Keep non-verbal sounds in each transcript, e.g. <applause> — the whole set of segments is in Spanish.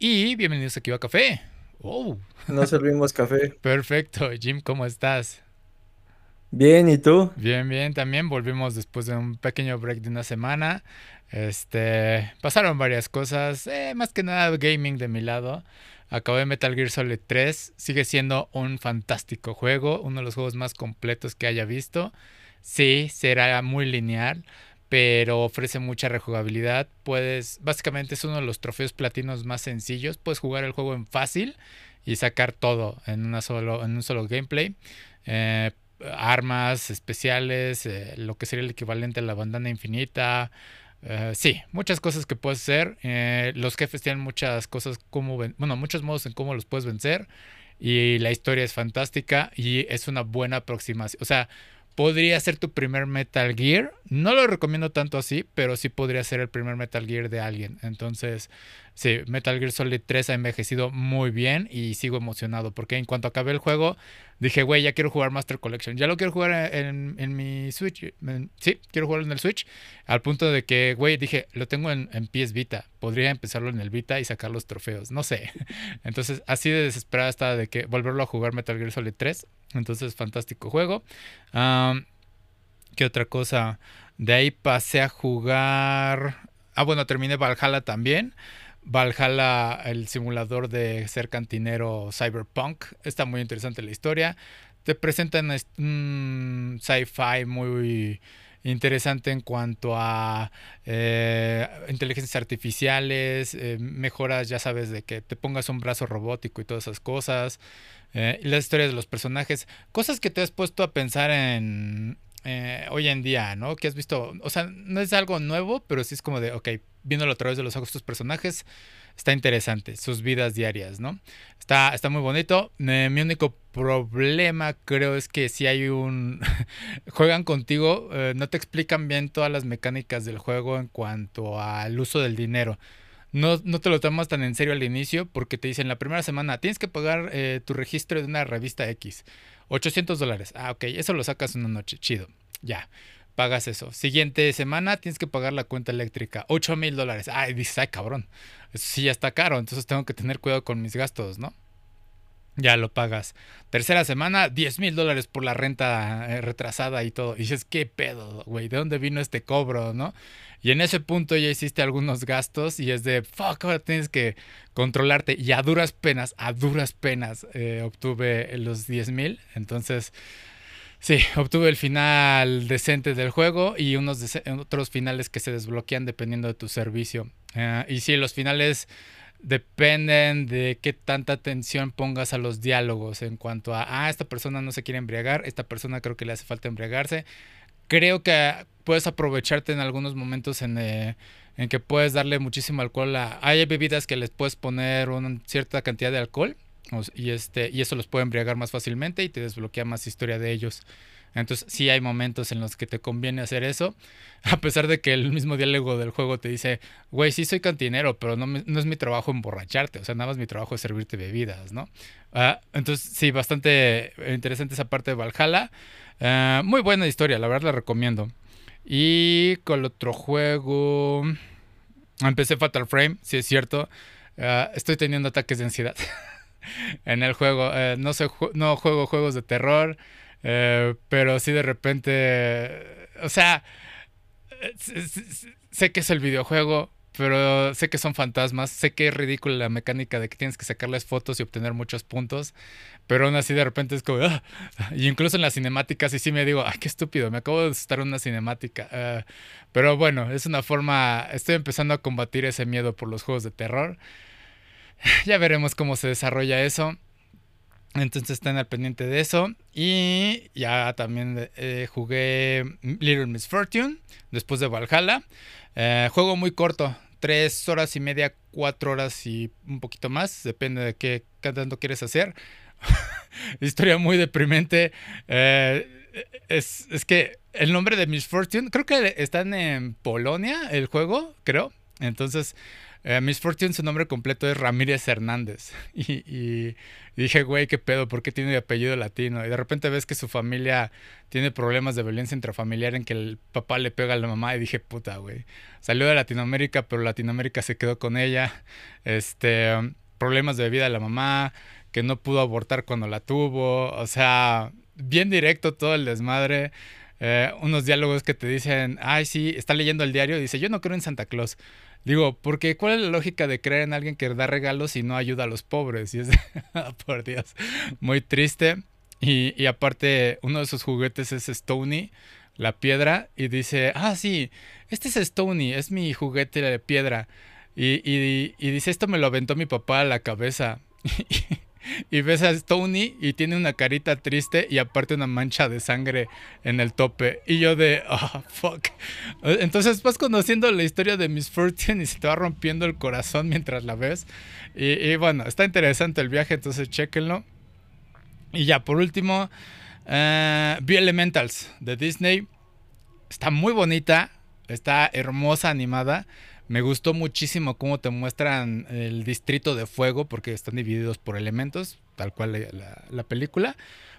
Y bienvenidos aquí a Café. Oh. No servimos café. <laughs> Perfecto. Jim, ¿cómo estás? Bien, ¿y tú? Bien, bien. También volvimos después de un pequeño break de una semana. Este, pasaron varias cosas, eh, más que nada gaming de mi lado. Acabé Metal Gear Solid 3, sigue siendo un fantástico juego, uno de los juegos más completos que haya visto. Sí, será muy lineal, pero ofrece mucha rejugabilidad. Puedes, básicamente es uno de los trofeos platinos más sencillos. Puedes jugar el juego en fácil y sacar todo en, una solo, en un solo gameplay. Eh, armas especiales, eh, lo que sería el equivalente a la bandana infinita. Eh, sí, muchas cosas que puedes hacer. los jefes tienen muchas cosas como, bueno, muchos modos en cómo los puedes vencer. Y la historia es fantástica y es una buena aproximación. O sea, podría ser tu primer Metal Gear. No lo recomiendo tanto así, pero sí podría ser el primer Metal Gear de alguien. Entonces, sí, Metal Gear Solid 3 ha envejecido muy bien y sigo emocionado porque en cuanto acabé el juego, dije, güey, ya quiero jugar Master Collection. Ya lo quiero jugar en, mi Switch. sí, quiero jugarlo en el Switch. Al punto de que, güey, dije, lo tengo en, en PS Vita. Podría empezarlo en el Vita y sacar los trofeos. No sé. <laughs> Entonces, así de desesperada estaba de que volverlo a jugar Metal Gear Solid 3. Entonces, fantástico juego. ¿Qué otra cosa? De ahí pasé a jugar. Ah, bueno, terminé Valhalla también. Valhalla, el simulador de ser cantinero cyberpunk. Está muy interesante la historia. Te presentan un sci-fi muy interesante en cuanto a eh, inteligencias artificiales, eh, mejoras, ya sabes, de que te pongas un brazo robótico y todas esas cosas, eh, y las historias de los personajes, cosas que te has puesto a pensar en hoy en día, ¿no? Que has visto, o sea, no es algo nuevo, pero sí es como de, ok, viéndolo a través de los ojos de tus personajes, está interesante, sus vidas diarias, ¿no? Está, está muy bonito. Eh, mi único problema creo es que si hay un... <laughs> juegan contigo, eh, no te explican bien todas las mecánicas del juego en cuanto al uso del dinero. No, no, te lo tomas tan en serio al inicio porque te dicen la primera semana tienes que pagar eh, tu registro de una revista X. 800 dólares. Ah, ok, eso lo sacas una noche. Chido. Ya pagas eso. Siguiente semana tienes que pagar la cuenta eléctrica, 8 mil dólares. Ay, dices, ay, cabrón, eso sí ya está caro, entonces tengo que tener cuidado con mis gastos, ¿no? Ya lo pagas. Tercera semana, 10 mil dólares por la renta eh, retrasada y todo. Y dices, ¿qué pedo, güey? ¿De dónde vino este cobro, no? Y en ese punto ya hiciste algunos gastos y es de, fuck, ahora tienes que controlarte. Y a duras penas, a duras penas eh, obtuve los 10 mil. Entonces, Sí, obtuve el final decente del juego y unos otros finales que se desbloquean dependiendo de tu servicio. Eh, y sí, los finales dependen de qué tanta atención pongas a los diálogos en cuanto a, ah, esta persona no se quiere embriagar, esta persona creo que le hace falta embriagarse. Creo que puedes aprovecharte en algunos momentos en, eh, en que puedes darle muchísimo alcohol a... Hay bebidas que les puedes poner una cierta cantidad de alcohol y, este, y eso los puede embriagar más fácilmente y te desbloquea más historia de ellos. Entonces sí hay momentos en los que te conviene hacer eso, <laughs> a pesar de que el mismo diálogo del juego te dice, güey, sí soy cantinero, pero no, no es mi trabajo emborracharte, o sea, nada más mi trabajo es servirte bebidas, ¿no? Ah, entonces sí, bastante interesante esa parte de Valhalla. Ah, muy buena historia, la verdad la recomiendo. Y con el otro juego, empecé Fatal Frame, sí es cierto, ah, estoy teniendo ataques de ansiedad. <laughs> en el juego. Eh, no, sé, no juego juegos de terror, eh, pero sí de repente, o sea, sé que es el videojuego, pero sé que son fantasmas, sé que es ridícula la mecánica de que tienes que sacarles fotos y obtener muchos puntos, pero aún así de repente es como, ah", y incluso en las cinemáticas y sí me digo, ay, qué estúpido, me acabo de estar una cinemática, eh, pero bueno, es una forma, estoy empezando a combatir ese miedo por los juegos de terror <laughs> ya veremos cómo se desarrolla eso. Entonces estén al pendiente de eso. Y ya también eh, jugué Little Miss Fortune después de Valhalla. Eh, juego muy corto. Tres horas y media, cuatro horas y un poquito más. Depende de qué tanto quieres hacer. <laughs> Historia muy deprimente. Eh, es, es, que el nombre de Miss Fortune, creo que están en Polonia el juego, creo. Entonces, eh, Miss Fortune, su nombre completo es Ramírez Hernández. <laughs> Y, y dije, güey, qué pedo, ¿por qué tiene apellido latino? Y de repente ves que su familia tiene problemas de violencia intrafamiliar en que el papá le pega a la mamá. Y dije, puta, güey. Salió de Latinoamérica, pero Latinoamérica se quedó con ella. Este, problemas de vida de la mamá, que no pudo abortar cuando la tuvo. O sea, bien directo todo el desmadre. Eh, unos diálogos que te dicen, ay, sí, está leyendo el diario dice, yo no creo en Santa Claus. Digo, porque ¿cuál es la lógica de creer en alguien que da regalos y no ayuda a los pobres? Y es, <laughs> por Dios, muy triste. Y, y, aparte, uno de sus juguetes es Stony, la piedra, y dice, ah, sí, este es Stony, es mi juguete de piedra. Y, y, y dice, esto me lo aventó mi papá a la cabeza. <laughs> <laughs> y ves a Stony y tiene una carita triste y aparte una mancha de sangre en el tope. Y yo de, oh, <laughs> fuck. Entonces vas conociendo la historia de Miss Fortune y se te va rompiendo el corazón mientras la ves. Y, bueno, está interesante el viaje, entonces chequenlo. Y ya, por último, uh, Elementals de Disney. Está muy bonita, está hermosa animada. Me gustó muchísimo cómo te muestran el distrito de fuego, porque están divididos por elementos, tal cual la, película.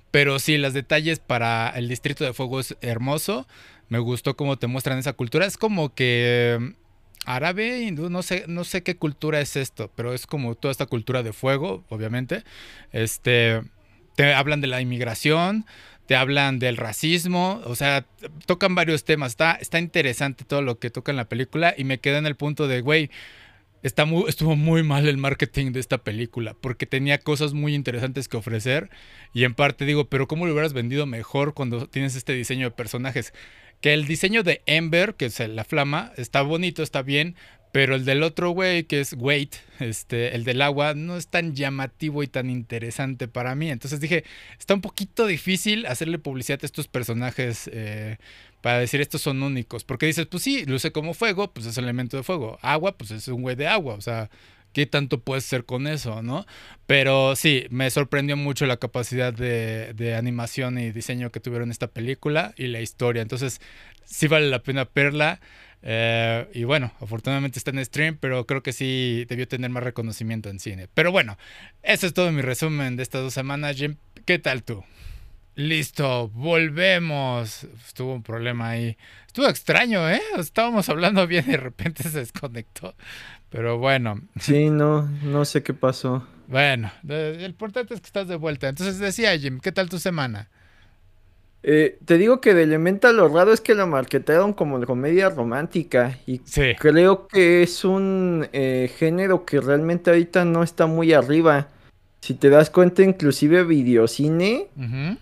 Pero sí, los detalles para el distrito de fuego es hermoso. Me gustó cómo te muestran esa cultura. Es como que mm, árabe, hindú, no sé, no sé qué cultura es esto, pero es como toda esta cultura de fuego, obviamente. Este, te hablan de la inmigración, te hablan del racismo, o sea, tocan varios temas. Está, está interesante todo lo que toca en la película y me quedé en el punto de, güey, está muy, estuvo muy mal el marketing de esta película porque tenía cosas muy interesantes que ofrecer y en parte digo, pero ¿cómo lo hubieras vendido mejor cuando tienes este diseño de personajes? Que el diseño de Ember, que es la flama, está bonito, está bien, pero el del otro güey, que es Wait, este, el del agua, no es tan llamativo y tan interesante para mí. Entonces dije, está un poquito difícil hacerle publicidad a estos personajes eh, para decir estos son únicos. Porque dices, pues sí, luce como fuego, pues es elemento de fuego. Agua, pues es un güey de agua. O sea, ¿qué tanto puedes ser con eso, no? Pero sí, me sorprendió mucho la capacidad de, de animación y diseño que tuvieron esta película y la historia. Entonces, sí vale la pena verla. Eh, y bueno, afortunadamente está en stream, pero creo que sí debió tener más reconocimiento en cine. Pero bueno, eso es todo mi resumen de estas dos semanas. Jim, ¿qué tal tú? Listo, volvemos. Estuvo un problema ahí. Estuvo extraño, ¿eh? Estábamos hablando bien y de repente se desconectó. Pero bueno. Sí, no, no sé qué pasó. Bueno, el importante es que estás de vuelta. Entonces decía Jim, ¿qué tal tu semana? Eh, te digo que de Elemental lo raro es que lo marketaron como comedia romántica y creo que es un eh, género que realmente ahorita no está muy arriba. Si te das cuenta, inclusive videocine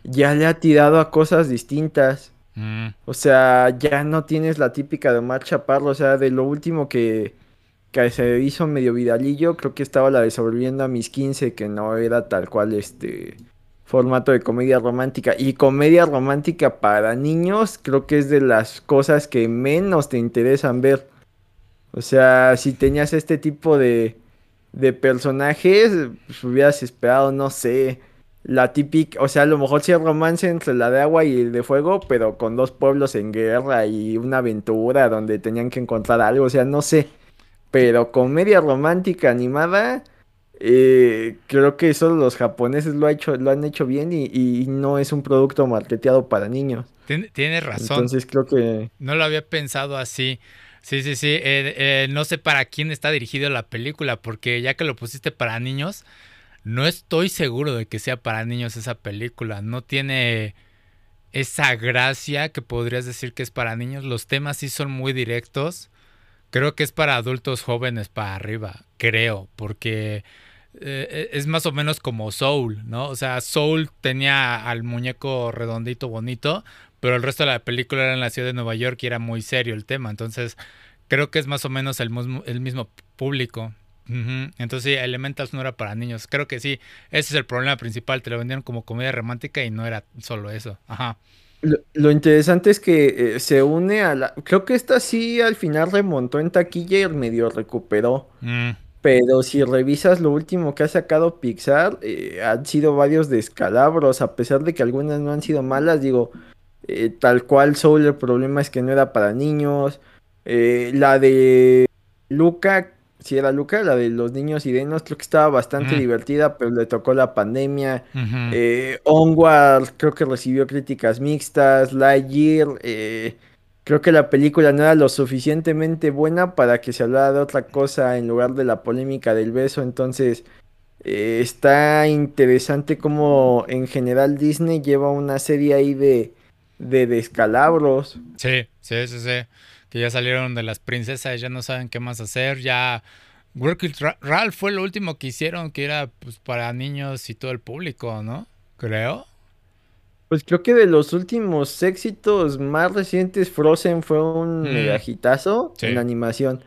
ya le ha tirado a cosas distintas. Mm. O sea, ya no tienes la típica de Omar Chaparro. O sea, de lo último que, que se hizo medio vidalillo, creo que estaba la de Sobreviviendo a mis 15, que no era tal cual este formato de comedia romántica. Y comedia romántica para niños creo que es de las cosas que menos te interesan ver. O sea, si tenías este tipo de, de personajes, pues hubieras esperado, no sé, la típica, o sea, a lo mejor sí hay romance entre la de agua y el de fuego, pero con dos pueblos en guerra y una aventura donde tenían que encontrar algo, o sea, no sé. Pero comedia romántica animada, eh, creo que eso los japoneses lo, ha hecho, lo han hecho bien y, no es un producto marketeado para niños. Tienes razón. Entonces creo que... No lo había pensado así. Sí, sí, sí. Eh, eh, no sé para quién está dirigido la película, porque ya que lo pusiste para niños, no estoy seguro de que sea para niños esa película. No tiene esa gracia que podrías decir que es para niños. Los temas sí son muy directos. Creo que es para adultos jóvenes para arriba, creo, porque eh, es más o menos como Soul, ¿no? O sea, Soul tenía al muñeco redondito, bonito, pero el resto de la película era en la ciudad de Nueva York y era muy serio el tema. Entonces, creo que es más o menos el, el mismo público. Entonces, sí, Elementals no era para niños. Creo que sí, ese es el problema principal. Te lo vendieron como comedia romántica y no era solo eso. Ajá. Lo, interesante es que eh, se une a la. Creo que esta sí al final remontó en taquilla y medio recuperó. Mm. Pero si revisas lo último que ha sacado Pixar, eh, han sido varios descalabros, a pesar de que algunas no han sido malas, digo, eh, tal cual Soul, el problema es que no era para niños. la de Luca, si era Luca, la de los niños sirenos, creo que estaba bastante divertida, pero le tocó la pandemia. Eh, Onward, creo que recibió críticas mixtas. Lightyear, eh, creo que la película no era lo suficientemente buena para que se hablara de otra cosa en lugar de la polémica del beso. Entonces, eh, está interesante cómo en general Disney lleva una serie ahí de, de descalabros. Sí, sí, sí, sí que ya salieron de las princesas, ya no saben qué más hacer, ya... Ralph fue lo último que hicieron, que era pues, para niños y todo el público, ¿no? Creo. Pues creo que de los últimos éxitos más recientes, Frozen fue un mm. megajitazo en animación.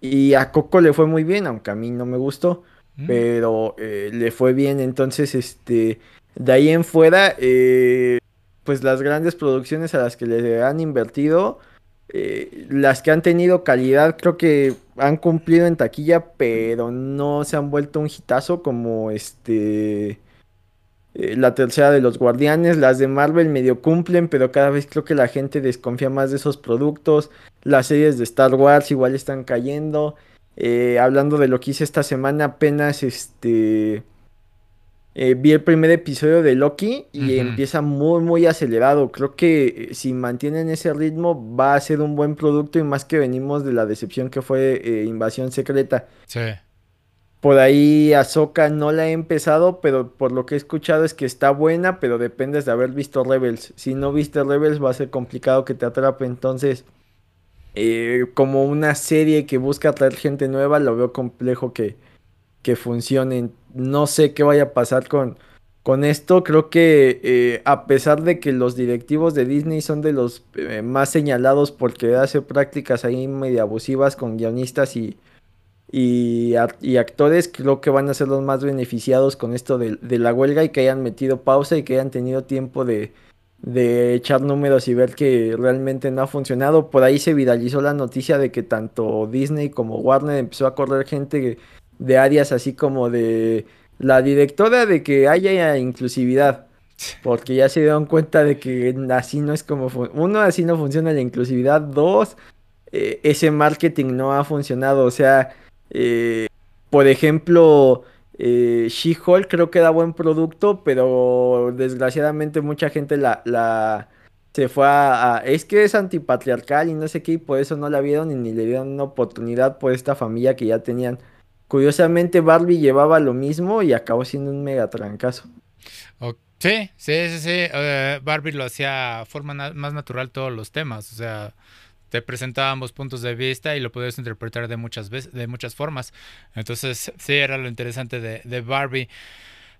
Y a Coco le fue muy bien, aunque a mí no me gustó. Mm. Pero eh, le fue bien. Entonces, este. De ahí en fuera, eh, pues las grandes producciones a las que le han invertido eh, las que han tenido calidad creo que han cumplido en taquilla, pero no se han vuelto un hitazo como este eh, la tercera de los Guardianes, las de Marvel medio cumplen, pero cada vez creo que la gente desconfía más de esos productos. Las series de Star Wars igual están cayendo. Eh, hablando de lo que hice esta semana, apenas este eh, vi el primer episodio de Loki y empieza muy, muy acelerado. Creo que si mantienen ese ritmo va a ser un buen producto y más que venimos de la decepción que fue eh, Invasión Secreta. Sí. Por ahí Ahsoka no la he empezado, pero por lo que he escuchado es que está buena, pero dependes de haber visto Rebels. Si no viste Rebels va a ser complicado que te atrape. Entonces, como una serie que busca atraer gente nueva, lo veo complejo que, que funcionen. No sé qué vaya a pasar con, con esto. Creo que eh, a pesar de que los directivos de Disney son de los eh, más señalados porque hace prácticas ahí medio abusivas con guionistas y, y, actores, creo que van a ser los más beneficiados con esto de, la huelga y que hayan metido pausa y que hayan tenido tiempo de, de echar números y ver que realmente no ha funcionado. Por ahí se viralizó la noticia de que tanto Disney como Warner empezó a correr gente de áreas así como de la directora de que haya inclusividad. Porque ya se dieron cuenta de que así no es como... Uno, así no funciona la inclusividad. Dos, eh, ese marketing no ha funcionado. O sea, eh, por ejemplo, eh, She-Hulk creo que da buen producto, pero desgraciadamente mucha gente la, se fue a, Es que es antipatriarcal y no sé qué, y por eso no la vieron y ni le dieron una oportunidad por esta familia que ya tenían. Curiosamente Barbie llevaba lo mismo y acabó siendo un mega trancazo. sí, sí, sí, sí. Eh, Barbie lo hacía forma más natural todos los temas. O sea, te presentaba ambos puntos de vista y lo podías interpretar de muchas veces, de muchas formas. Entonces, sí, era lo interesante de, de Barbie.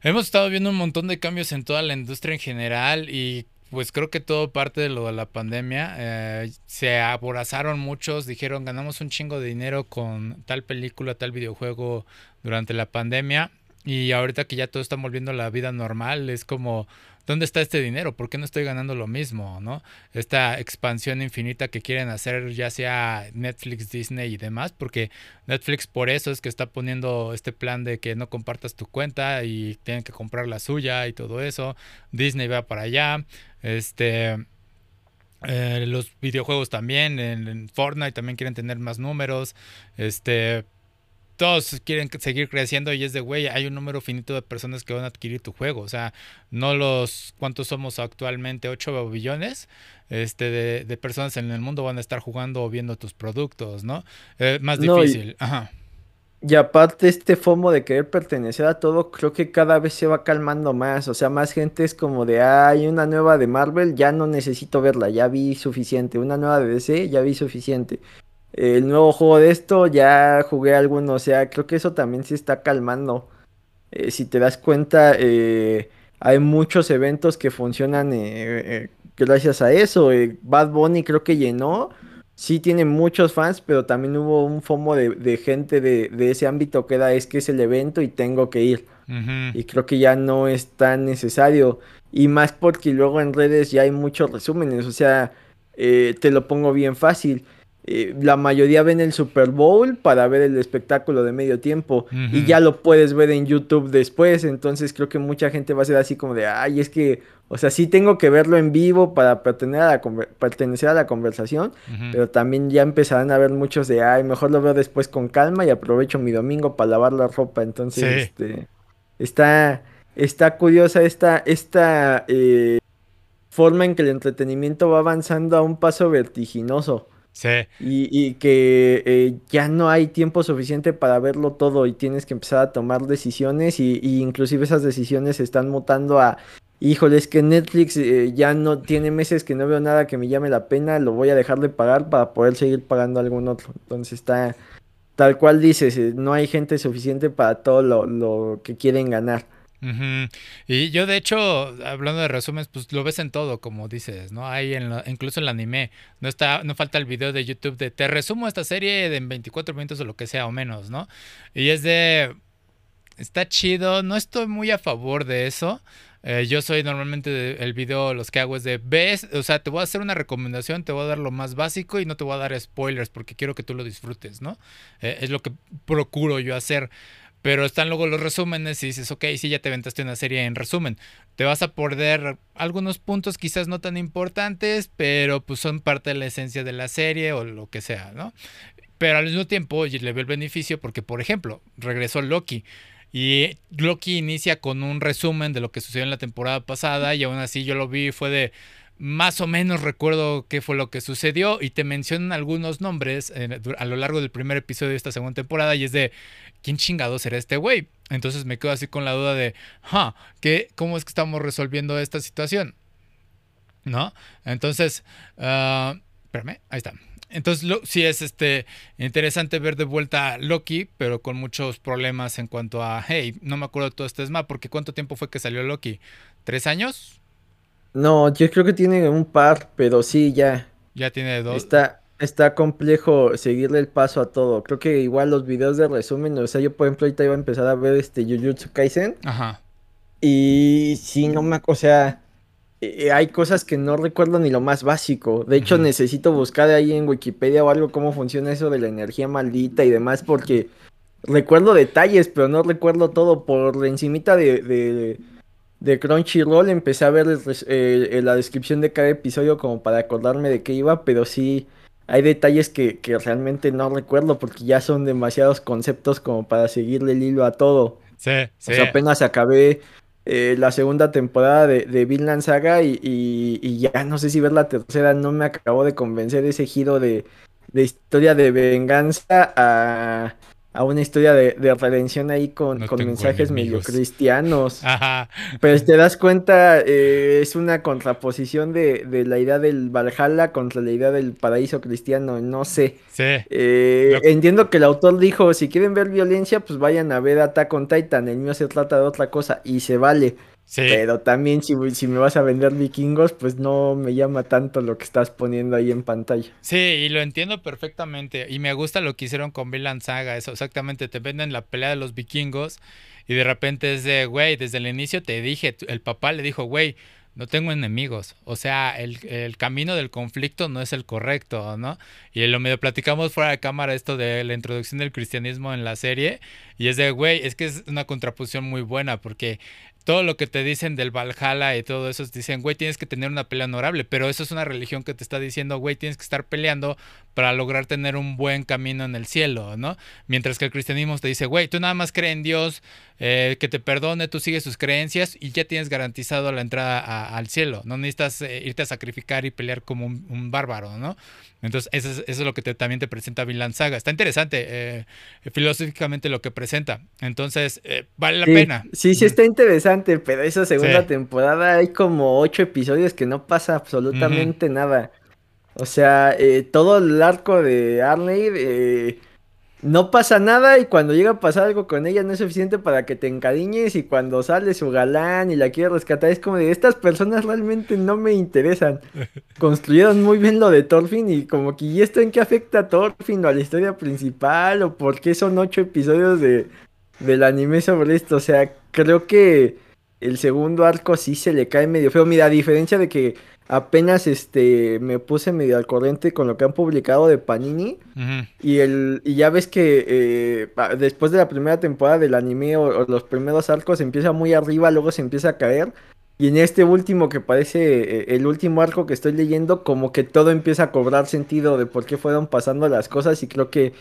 Hemos estado viendo un montón de cambios en toda la industria en general y pues creo que todo parte de lo de la pandemia. Eh, se aborazaron muchos, dijeron ganamos un chingo de dinero con tal película, tal videojuego durante la pandemia. Y ahorita que ya todo está volviendo a la vida normal, es como, ¿dónde está este dinero? ¿Por qué no estoy ganando lo mismo? ¿no? Esta expansión infinita que quieren hacer ya sea Netflix, Disney y demás, porque Netflix por eso es que está poniendo este plan de que no compartas tu cuenta y tienen que comprar la suya y todo eso. Disney va para allá. Este... Eh, los videojuegos también, en, en, Fortnite también quieren tener más números. Este, todos quieren seguir creciendo y es de, güey, hay un número finito de personas que van a adquirir tu juego. O sea, no los, ¿cuántos somos actualmente? 8 billones este, de, personas en el mundo van a estar jugando o viendo tus productos, ¿no? Es más difícil. y, Ajá. Y aparte este FOMO de querer pertenecer a todo, creo que cada vez se va calmando más. O sea, más gente es como de, hay una nueva de Marvel, ya no necesito verla, ya vi suficiente. Una nueva de DC, ya vi suficiente el nuevo juego de esto, ya jugué alguno, o sea, creo que eso también se está calmando. Eh, si te das cuenta, eh, hay muchos eventos que funcionan eh, gracias a eso. Bad Bunny creo que llenó, sí tiene muchos fans, pero también hubo un FOMO de, gente de, ese ámbito que era, es que es el evento y tengo que ir. Y creo que ya no es tan necesario. Y más porque luego en redes ya hay muchos resúmenes, o sea, te lo pongo bien fácil eh, la mayoría ven el Super Bowl para ver el espectáculo de medio tiempo y ya lo puedes ver en YouTube después, entonces creo que mucha gente va a ser así como de, ay, es que, o sea, sí tengo que verlo en vivo para pertenecer a la, pertenecer a la conversación, pero también ya empezarán a ver muchos de, ay, mejor lo veo después con calma y aprovecho mi domingo para lavar la ropa, entonces, este, está, está curiosa esta, esta eh, forma en que el entretenimiento va avanzando a un paso vertiginoso. Sí. Y, que eh, ya no hay tiempo suficiente para verlo todo y tienes que empezar a tomar decisiones y, inclusive esas decisiones están mutando a, híjole, es que Netflix eh, ya no tiene meses que no veo nada que me llame la pena, lo voy a dejar de pagar para poder seguir pagando algún otro. Entonces está, tal cual dices, eh, no hay gente suficiente para todo lo que quieren ganar. Y yo, de hecho, hablando de resúmenes, pues lo ves en todo, como dices, ¿no? Hay en incluso en el anime. No está, no falta el video de YouTube de te resumo esta serie de en 24 minutos o lo que sea o menos, ¿no? Y es de. Está chido. No estoy muy a favor de eso. Eh, yo soy normalmente el video, los que hago es de ves, o sea, te voy a hacer una recomendación, te voy a dar lo más básico y no te voy a dar spoilers porque quiero que tú lo disfrutes, ¿no? Eh, es lo que procuro yo hacer. Pero están luego los resúmenes y dices, ok, sí, ya te aventaste una serie en resumen. Te vas a perder algunos puntos quizás no tan importantes, pero pues son parte de la esencia de la serie o lo que sea, ¿no? Pero al mismo tiempo le veo el beneficio porque, por ejemplo, regresó Loki. Y Loki inicia con un resumen de lo que sucedió en la temporada pasada y aún así yo lo vi fue de más o menos recuerdo qué fue lo que sucedió y te mencionan algunos nombres eh, a lo largo del primer episodio de esta segunda temporada y es de ¿quién chingado será este güey? Entonces me quedo así con la duda de, ¿qué, ¿cómo es que estamos resolviendo esta situación? ¿No? Entonces, uh, espérame, ahí está. Entonces sí es este interesante ver de vuelta a Loki, pero con muchos problemas en cuanto a, hey, no me acuerdo de todo este esma, porque ¿cuánto tiempo fue que salió Loki? ¿Tres años? No, yo creo que tiene un par, pero sí, ya. Ya tiene dos. Está, está complejo seguirle el paso a todo. Creo que igual los videos de resumen, o sea, yo por ejemplo ahorita iba a empezar a ver este Jujutsu Kaisen. Ajá. Y sí, no me, o sea, eh, hay cosas que no recuerdo ni lo más básico. De hecho, necesito buscar ahí en Wikipedia o algo cómo funciona eso de la energía maldita y demás, porque recuerdo detalles, pero no recuerdo todo. Por encimita de de Crunchyroll empecé a ver eh, la descripción de cada episodio como para acordarme de qué iba, pero sí hay detalles que, realmente no recuerdo porque ya son demasiados conceptos como para seguirle el hilo a todo. Sí, sí. O sea, apenas acabé eh, la segunda temporada de, de Vinland Saga y, y, ya no sé si ver la tercera no me acabó de convencer ese giro de, de historia de venganza a a una historia de, redención ahí con, mensajes medio cristianos. Ajá. Pero si te das cuenta, eh, es una contraposición de, la idea del Valhalla contra la idea del paraíso cristiano, no sé. Sí. Eh, entiendo que el autor dijo, si quieren ver violencia, pues vayan a ver Attack on Titan, el mío se trata de otra cosa y se vale. Pero también si, si, me vas a vender vikingos, pues no me llama tanto lo que estás poniendo ahí en pantalla. Sí, y lo entiendo perfectamente. Y me gusta lo que hicieron con Vinland Saga. Eso exactamente, te venden la pelea de los vikingos y de repente es de, güey, desde el inicio te dije, el papá le dijo, güey, no tengo enemigos. O sea, el, el, camino del conflicto no es el correcto, ¿no? Y lo medio platicamos fuera de cámara esto de la introducción del cristianismo en la serie. Y es de, güey, es que es una contraposición muy buena porque todo lo que te dicen del Valhalla y todo eso, dicen, güey, tienes que tener una pelea honorable, pero eso es una religión que te está diciendo, güey, tienes que estar peleando para lograr tener un buen camino en el cielo, ¿no? Mientras que el cristianismo te dice, güey, tú nada más crees en Dios, eh, que te perdone, tú sigues sus creencias y ya tienes garantizado la entrada al cielo, no necesitas eh, irte a sacrificar y pelear como un, bárbaro, ¿no? Entonces, eso es, lo que también te presenta Vinland Saga. Está interesante eh, filosóficamente lo que presenta. Entonces, vale la pena. Sí, sí, está interesante, pero esa segunda temporada hay como ocho episodios que no pasa absolutamente nada. O sea, eh, todo el arco de Arley eh, no pasa nada y cuando llega a pasar algo con ella no es suficiente para que te encariñes y cuando sale su galán y la quiere rescatar es como de estas personas realmente no me interesan. <laughs> Construyeron muy bien lo de Thorfinn y como que ¿y esto en qué afecta a Thorfinn o a la historia principal o por qué son ocho episodios de, del anime sobre esto? O sea, creo que el segundo arco sí se le cae medio feo. Mira, a diferencia de que apenas este me puse medio al corriente con lo que han publicado de Panini y el y ya ves que eh, después de la primera temporada del anime o, los primeros arcos empieza muy arriba luego se empieza a caer y en este último que parece eh, el último arco que estoy leyendo como que todo empieza a cobrar sentido de por qué fueron pasando las cosas y creo que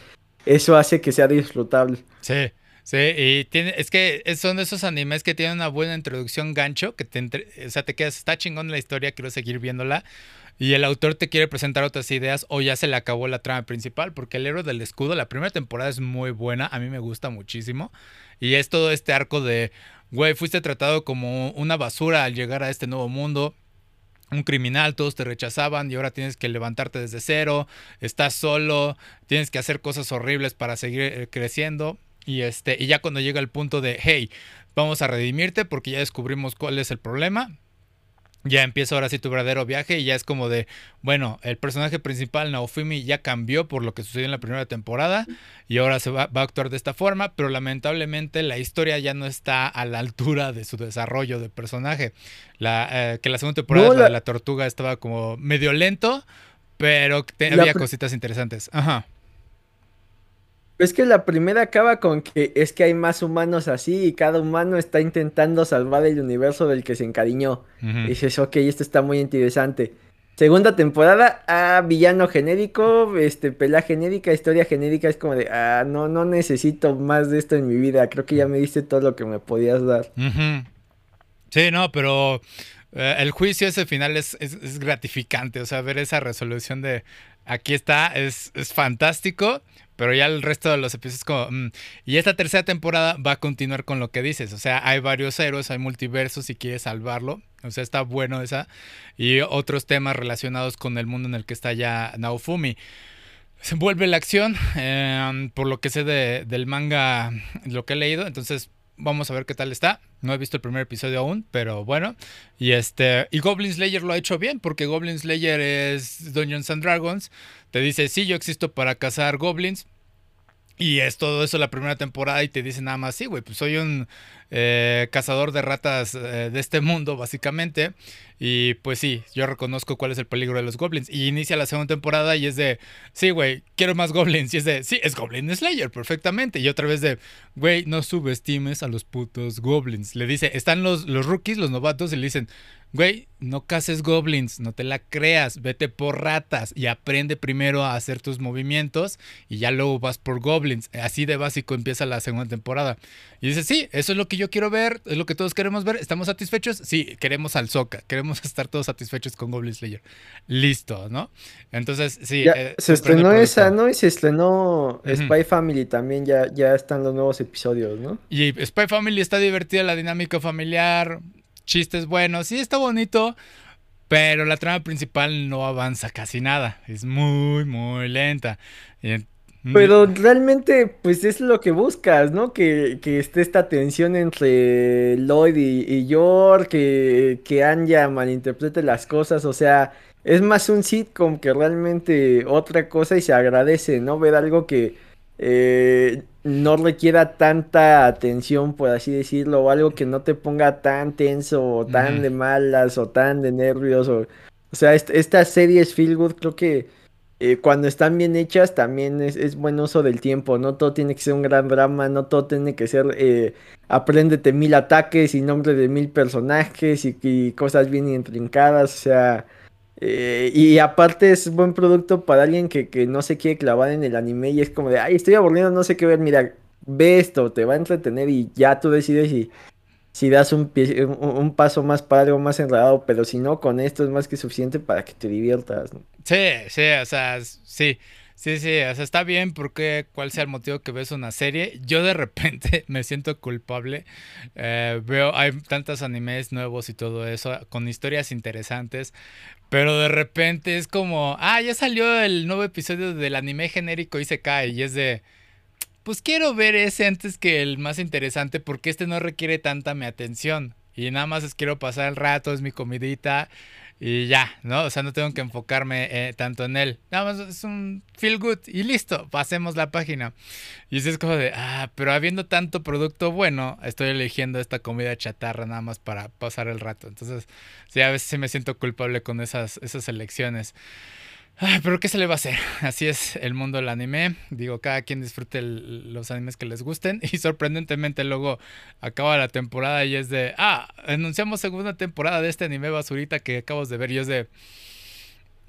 eso hace que sea disfrutable. Sí Sí, y tiene, es que son esos animes que tienen una buena introducción gancho, que te, o sea, te quedas, está chingón la historia, quiero seguir viéndola. Y el autor te quiere presentar otras ideas o ya se le acabó la trama principal, porque el héroe del escudo, la primera temporada es muy buena, a mí me gusta muchísimo. Y es todo este arco de, güey, fuiste tratado como una basura al llegar a este nuevo mundo, un criminal, todos te rechazaban y ahora tienes que levantarte desde cero, estás solo, tienes que hacer cosas horribles para seguir eh, creciendo. Y, este, y ya cuando llega el punto de, hey, vamos a redimirte porque ya descubrimos cuál es el problema, ya empieza ahora sí tu verdadero viaje y ya es como de, bueno, el personaje principal, Naofumi, ya cambió por lo que sucedió en la primera temporada y ahora se va, a actuar de esta forma, pero lamentablemente la historia ya no está a la altura de su desarrollo de personaje. La, eh, que la segunda temporada de la tortuga estaba como medio lento, pero había cositas interesantes. Ajá. Es que la primera acaba con que es que hay más humanos así y cada humano está intentando salvar el universo del que se encariñó. Y dices, ok, esto está muy interesante. Segunda temporada, ah, villano genérico, este, pelea genérica, historia genérica, es como de, ah, no, no necesito más de esto en mi vida, creo que ya me diste todo lo que me podías dar. Sí, no, pero eh, el juicio ese final es, es, gratificante, o sea, ver esa resolución de, aquí está, es, es fantástico. Pero ya el resto de los episodios como... Mm, y esta tercera temporada va a continuar con lo que dices. O sea, hay varios héroes, hay multiversos si quieres salvarlo. O sea, está bueno esa. Y otros temas relacionados con el mundo en el que está ya Naofumi. Se vuelve la acción, em, por lo que sé del manga, lo que he leído. Entonces, vamos a ver qué tal está. No he visto el primer episodio aún, pero bueno. Y este. Y Goblin Slayer lo ha hecho bien, porque Goblin Slayer es Dungeons and Dragons. Te dice, sí, yo existo para cazar goblins. Y es todo eso la primera temporada y te dice nada más, sí, güey, pues soy un eh, cazador de ratas eh, de este mundo, básicamente. Y pues sí, yo reconozco cuál es el peligro de los goblins. Y inicia la segunda temporada y es de, sí, güey, quiero más goblins. Y es de, sí, es Goblin Slayer, perfectamente. Y otra vez de, güey, no subestimes a los putos goblins. Le dice, están los, los rookies, los novatos, y le dicen, güey, no cases goblins, no te la creas, vete por ratas y aprende primero a hacer tus movimientos y ya luego vas por goblins. Así de básico empieza la segunda temporada. Y dice, sí, eso es lo que yo quiero ver, es lo que todos queremos ver. ¿Estamos satisfechos? Sí, queremos al Soca, queremos <laughs> estar todos satisfechos con Goblin Slayer. Listo, ¿no? Entonces, sí. Eh, se estrenó esa, ¿no? Y se estrenó Spy Family también, ya, ya están los nuevos episodios, ¿no? Y Spy Family está divertida, la dinámica familiar chistes buenos, sí está bonito, pero la trama principal no avanza casi nada, es muy, muy lenta. pero realmente, pues es lo que buscas, ¿no? Que, esté esta tensión entre Lloyd y, York, que, que malinterprete las cosas, o sea, es más un sitcom que realmente otra cosa y se agradece, ¿no? Ver algo que eh, no requiera tanta atención, por así decirlo, o algo que no te ponga tan tenso, o tan de malas, o tan de nervios. O, o sea, estas series Feel Good creo que eh, cuando están bien hechas también es, buen uso del tiempo. No todo tiene que ser un gran drama, no todo tiene que ser eh, apréndete mil ataques y nombre de mil personajes y, y cosas bien intrincadas. O sea, eh, y aparte es buen producto para alguien que, no se quiere clavar en el anime y es como de, ay, estoy aburrido, no sé qué ver, mira, ve esto, te va a entretener y ya tú decides si, si das un, un, paso más para algo más enredado, pero si no, con esto es más que suficiente para que te diviertas. Sí, sí, o sea, sí. Sí, sí, o sea, está bien porque cuál sea el motivo que ves una serie. Yo de repente <laughs> me siento culpable. Eh, veo, hay tantos animes nuevos y todo eso, con historias interesantes. Pero de repente es como, ah, ya salió el nuevo episodio del anime genérico y se cae. Y es de, pues quiero ver ese antes que el más interesante porque este no requiere tanta mi atención. Y nada más es quiero pasar el rato, es mi comidita. Y ya, ¿no? O sea, no tengo que enfocarme eh, tanto en él. Nada más es un feel good y listo, pasemos la página. Y es como de, ah, pero habiendo tanto producto bueno, estoy eligiendo esta comida chatarra nada más para pasar el rato. Entonces, sí, a veces me siento culpable con esas, esas elecciones. Ay, pero ¿qué se le va a hacer? Así es el mundo del anime. Digo, cada quien disfrute los animes que les gusten. <laughs> Y sorprendentemente luego acaba la temporada y es de, ah, anunciamos segunda temporada de este anime basurita que acabas de ver. Y es de,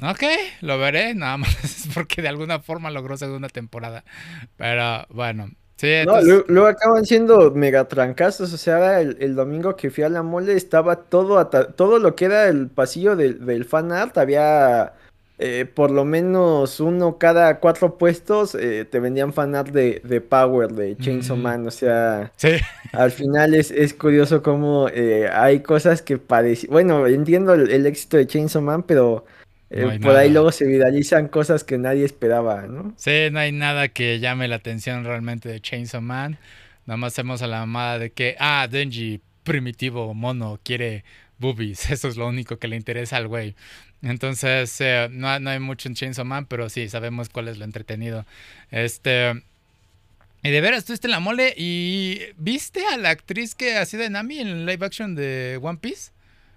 ok, lo veré, nada más <laughs> porque de alguna forma logró segunda temporada. Pero bueno. Sí, luego, acaban siendo mega trancazos. O sea, el, domingo que fui a la mole estaba todo, todo lo que era el pasillo del, del fan art. Había eh, por lo menos uno cada cuatro puestos eh, te vendían fanart de, de Power, de Chainsaw mm. Man. O sea, al final es, es curioso cómo eh, hay cosas que parecen. Bueno, entiendo el, éxito de Chainsaw Man, pero por ahí luego se viralizan cosas que nadie esperaba, ¿no? Sí, no hay nada que llame la atención realmente de Chainsaw Man. Nada más hacemos a la mamada de que, ah, Denji, primitivo mono, quiere boobies. <laughs> Eso es lo único que le interesa al güey. Entonces, eh, no, hay mucho en Chainsaw Man, pero sí, sabemos cuál es lo entretenido. Este. Y de veras, estuviste en la mole y ¿viste a la actriz que ha sido Nami en el live action de One Piece?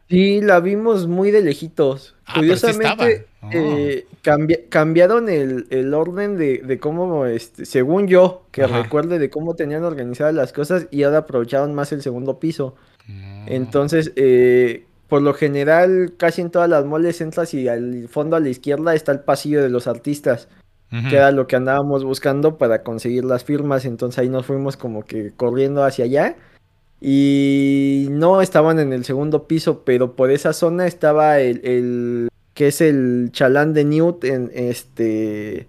Sí, la vimos muy de lejitos. Ah, Curiosamente, eh, cambiaron el, orden de, cómo, este, según yo, que recuerde de cómo tenían organizadas las cosas y ahora aprovecharon más el segundo piso. Mm. Entonces, eh, por lo general, casi en todas las moles entras y al fondo a la izquierda está el pasillo de los artistas, que era lo que andábamos buscando para conseguir las firmas. Entonces ahí nos fuimos como que corriendo hacia allá. Y no estaban en el segundo piso, pero por esa zona estaba el, que es el chalán de Newt en este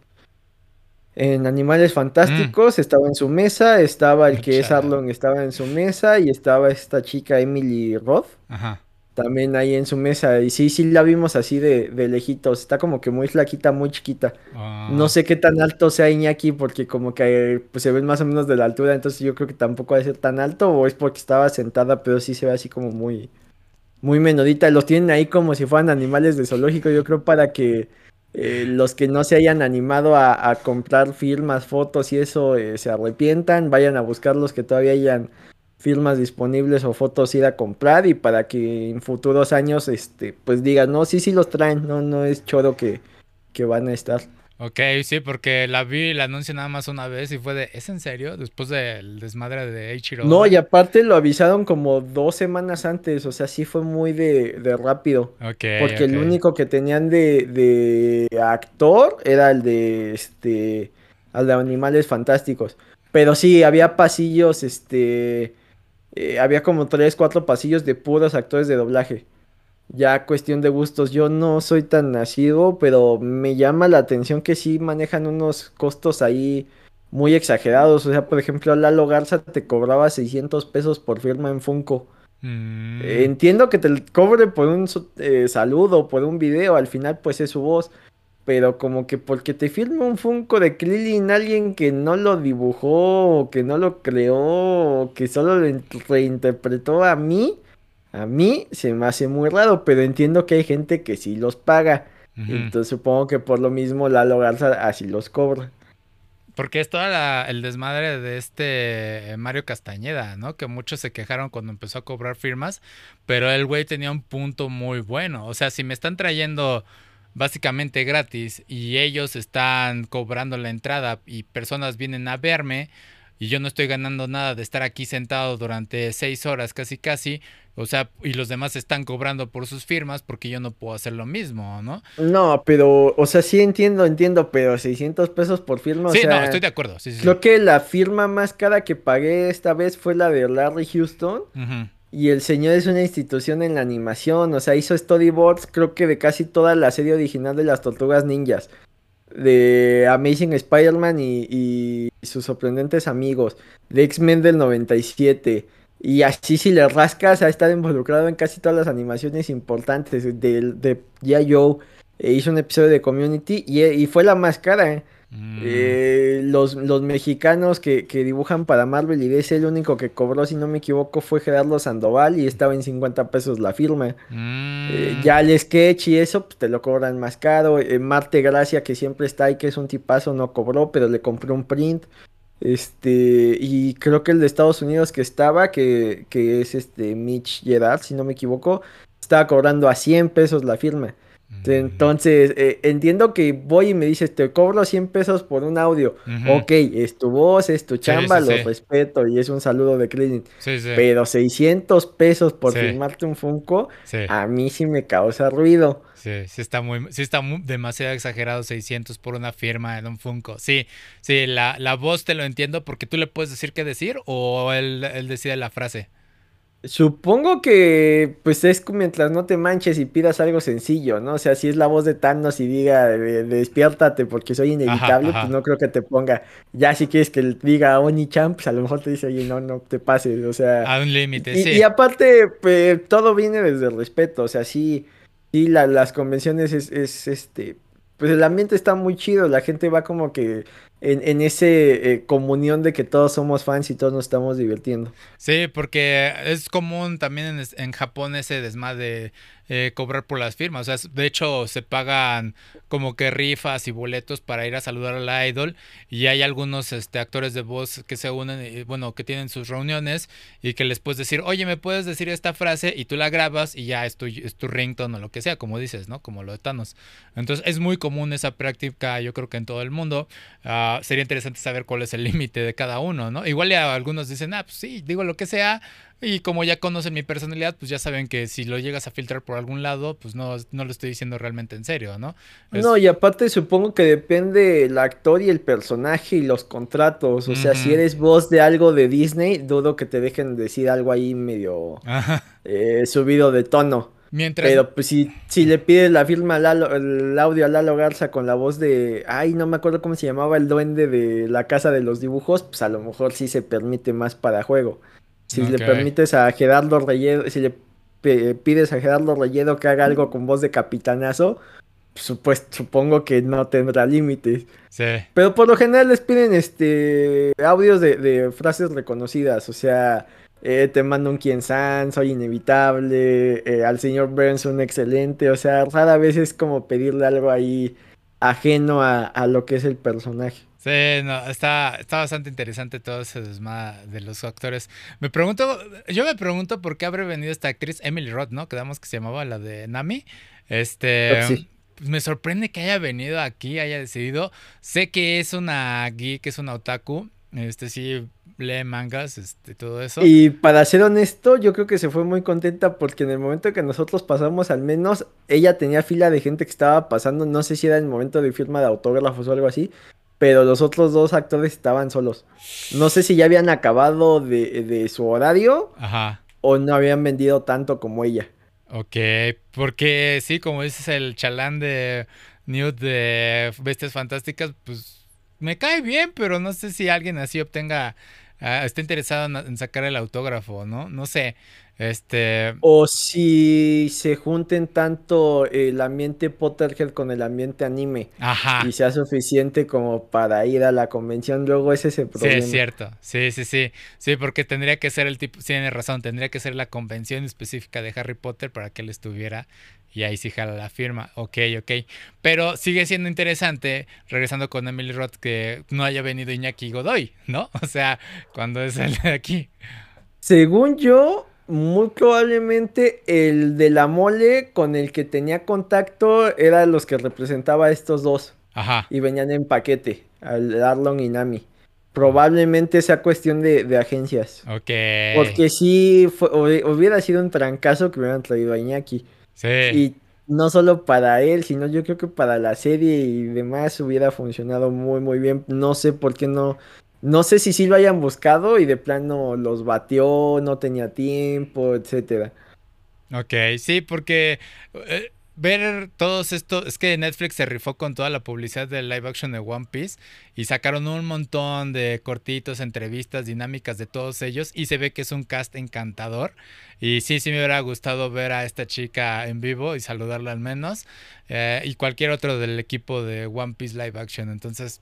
en Animales Fantásticos, mm. estaba en su mesa, estaba el que es Arlong, estaba en su mesa, y estaba esta chica Emily Roth. Ajá también ahí en su mesa. Y sí, sí la vimos así de, de lejitos. Está como que muy flaquita, muy chiquita. No ah. sé qué tan alto sea Iñaki, porque como que pues, se ven más o menos de la altura. Entonces yo creo que tampoco va a ser tan alto. O es porque estaba sentada, pero sí se ve así como muy, muy menudita. Los tienen ahí como si fueran animales de zoológico. Yo creo para que eh, los que no se hayan animado a, comprar firmas, fotos y eso eh, se arrepientan. Vayan a buscar los que todavía hayan firmas disponibles o fotos ir a comprar y para que en futuros años este pues digan, no, sí, sí los traen, no, no es choro que, que van a estar. Ok, sí, porque la vi el anuncio nada más una vez y fue de, ¿es en serio? Después del desmadre de Eiichiro. No, y aparte lo avisaron como dos semanas antes, o sea, sí fue muy de, de rápido. Ok. Porque el único que tenían de, de actor era el de, este, al de Animales Fantásticos. Pero sí, había pasillos, este, eh, había como tres, cuatro pasillos de puros actores de doblaje. Ya cuestión de gustos, yo no soy tan nacido, pero me llama la atención que sí manejan unos costos ahí muy exagerados. O sea, por ejemplo, Lalo Garza te cobraba 600 pesos por firma en Funko. Mm. entiendo que te cobre por un eh, saludo, por un video, al final pues es su voz pero como que porque te firma un Funko de Krillin alguien que no lo dibujó, o que no lo creó, o que solo lo reinterpretó a mí, a mí se me hace muy raro, pero entiendo que hay gente que sí los paga. Entonces supongo que por lo mismo Lalo Garza así los cobra. Porque es todo el desmadre de este Mario Castañeda, ¿no? Que muchos se quejaron cuando empezó a cobrar firmas, pero el güey tenía un punto muy bueno. O sea, si me están trayendo básicamente gratis y ellos están cobrando la entrada y personas vienen a verme y yo no estoy ganando nada de estar aquí sentado durante seis horas casi casi, o sea, y los demás están cobrando por sus firmas porque yo no puedo hacer lo mismo, ¿no? No, pero, o sea, sí entiendo, entiendo, pero 600 pesos por firma, sí, no, estoy de acuerdo. Sí, sí, creo que la firma más cara que pagué esta vez fue la de Larry Houston. Y el señor es una institución en la animación, o sea, hizo storyboards creo que de casi toda la serie original de las Tortugas Ninjas. De Amazing Spider-Man y, sus sorprendentes amigos. De X-Men del 97. Y así si le rascas ha estado involucrado en casi todas las animaciones importantes. De, de Joe. E hizo un episodio de Community y, y fue la más cara. ¿eh? Mm. Eh, los, los, mexicanos que, dibujan para Marvel y DC, el único que cobró, si no me equivoco, fue Gerardo Sandoval y estaba en 50 pesos la firma. Eh, mm. ya el sketch y eso, pues te lo cobran más caro. Eh, Marte Gracia, que siempre está ahí, que es un tipazo, no cobró, pero le compré un print. Este, y creo que el de Estados Unidos que estaba, que, que es este Mitch Gerard, si no me equivoco, estaba cobrando a 100 pesos la firma. Entonces, eh, entiendo que voy y me dices, te cobro 100 pesos por un audio. Ok, es tu voz, es tu chamba, lo respeto y es un saludo de cleaning. Pero 600 pesos por firmarte un Funko, a mí sí me causa ruido. Sí, sí está muy, sí está demasiado exagerado 600 por una firma en un Funko. Sí, sí, la, la voz te lo entiendo porque tú le puedes decir qué decir o él, él decide la frase. Supongo que pues es mientras no te manches y pidas algo sencillo, ¿no? O sea, si es la voz de Thanos y diga despiértate porque soy inevitable, pues no creo que te ponga. Ya si quieres que diga Oni-chan, pues a lo mejor te dice, oye, no, no te pases, o sea. A un límite, sí. Y aparte, pues, todo viene desde el respeto, o sea, sí, sí, las convenciones es, es este. Pues el ambiente está muy chido, la gente va como que en, en ese eh, comunión de que todos somos fans y todos nos estamos divirtiendo. Sí, porque es común también en, en Japón ese desmadre eh, cobrar por las firmas. O sea, de hecho, se pagan como que rifas y boletos para ir a saludar a la idol. Y hay algunos este, actores de voz que se unen, y, bueno, que tienen sus reuniones y que les puedes decir, oye, ¿me puedes decir esta frase? Y tú la grabas y ya es tu, es tu ringtone o lo que sea, como dices, ¿no? Como lo de Thanos. Entonces, es muy común esa práctica, yo creo que en todo el mundo. Ah, sería interesante saber cuál es el <laughs> límite de cada uno, ¿no? Igual ya algunos dicen, ah, pues sí, digo lo que sea y como ya conocen mi personalidad, pues ya saben que si lo llegas a filtrar por algún lado, pues no, no lo estoy diciendo realmente en serio, ¿no? No, y aparte supongo que depende el actor y el personaje y los contratos. O sea, si eres voz de algo de Disney, dudo que te dejen decir algo ahí medio eh, subido de tono. Mientras... Pero pues si, si le pides la firma al el audio a Lalo Garza con la voz de, ay, no me acuerdo cómo se llamaba el duende de la casa de los dibujos, pues a lo mejor sí se permite más para juego. Si le permites a Gerardo Relledo, si le pides a Gerardo Relledo que haga algo con voz de capitanazo, pues supongo que no tendrá límites. Sí. Pero por lo general les piden este audios de, frases reconocidas, o sea, eh, te mando un quien san, soy inevitable, eh, al señor Burns un excelente, o sea, rara vez es como pedirle algo ahí ajeno a, a lo que es el personaje. Sí, no, está, está bastante interesante todo ese desma de los actores. Me pregunto, yo me pregunto por qué habrá venido esta actriz Emily Roth, ¿no? Quedamos que se llamaba la de Nami. Este, pues me sorprende que haya venido aquí, haya decidido. Sé que es una geek, es una otaku. Este sí lee mangas, este, todo eso. Y para ser honesto, yo creo que se fue muy contenta porque en el momento que nosotros pasamos, al menos ella tenía fila de gente que estaba pasando, no sé si era el momento de firma de autógrafos o algo así, pero los otros dos actores estaban solos. No sé si ya habían acabado de, su horario Ajá. o no habían vendido tanto como ella. Ok, porque sí, como dices, el chalán de Newt de Bestias Fantásticas, pues me cae bien, pero no sé si alguien así obtenga, uh, esté interesado en, sacar el autógrafo, ¿no? No sé. Este. O si se junten tanto el ambiente Potterhead con el ambiente anime. Ajá. Y sea suficiente como para ir a la convención. Luego ese es el problema. Sí, es cierto. Sí, sí, sí. Sí, porque tendría que ser el tipo. Sí, tiene razón. Tendría que ser la convención específica de Harry Potter para que él estuviera. Y ahí sí jala la firma. Ok, ok. Pero sigue siendo interesante, regresando con Emily Roth, que no haya venido Iñaki Godoy, ¿no? <laughs> O sea, cuando es el de aquí. Según yo, muy probablemente el de la mole con el que tenía contacto era los que representaba a estos dos. Ajá. Y venían en paquete, al Arlon y Nami. Probablemente sea cuestión de, agencias. Ok. Porque sí, hubiera sido un trancazo que hubieran traído a Iñaki. Sí. Y no solo para él, sino yo creo que para la serie y demás hubiera funcionado muy, muy bien. No sé por qué no no sé si sí lo hayan buscado y de plano los batió, no tenía tiempo, etcétera. Ok, sí, porque eh, ver todos estos, es que Netflix se rifó con toda la publicidad del live action de One Piece y sacaron un montón de cortitos, entrevistas, dinámicas de todos ellos y se ve que es un cast encantador. Y sí, sí me hubiera gustado ver a esta chica en vivo y saludarla al menos eh, y cualquier otro del equipo de One Piece live action, entonces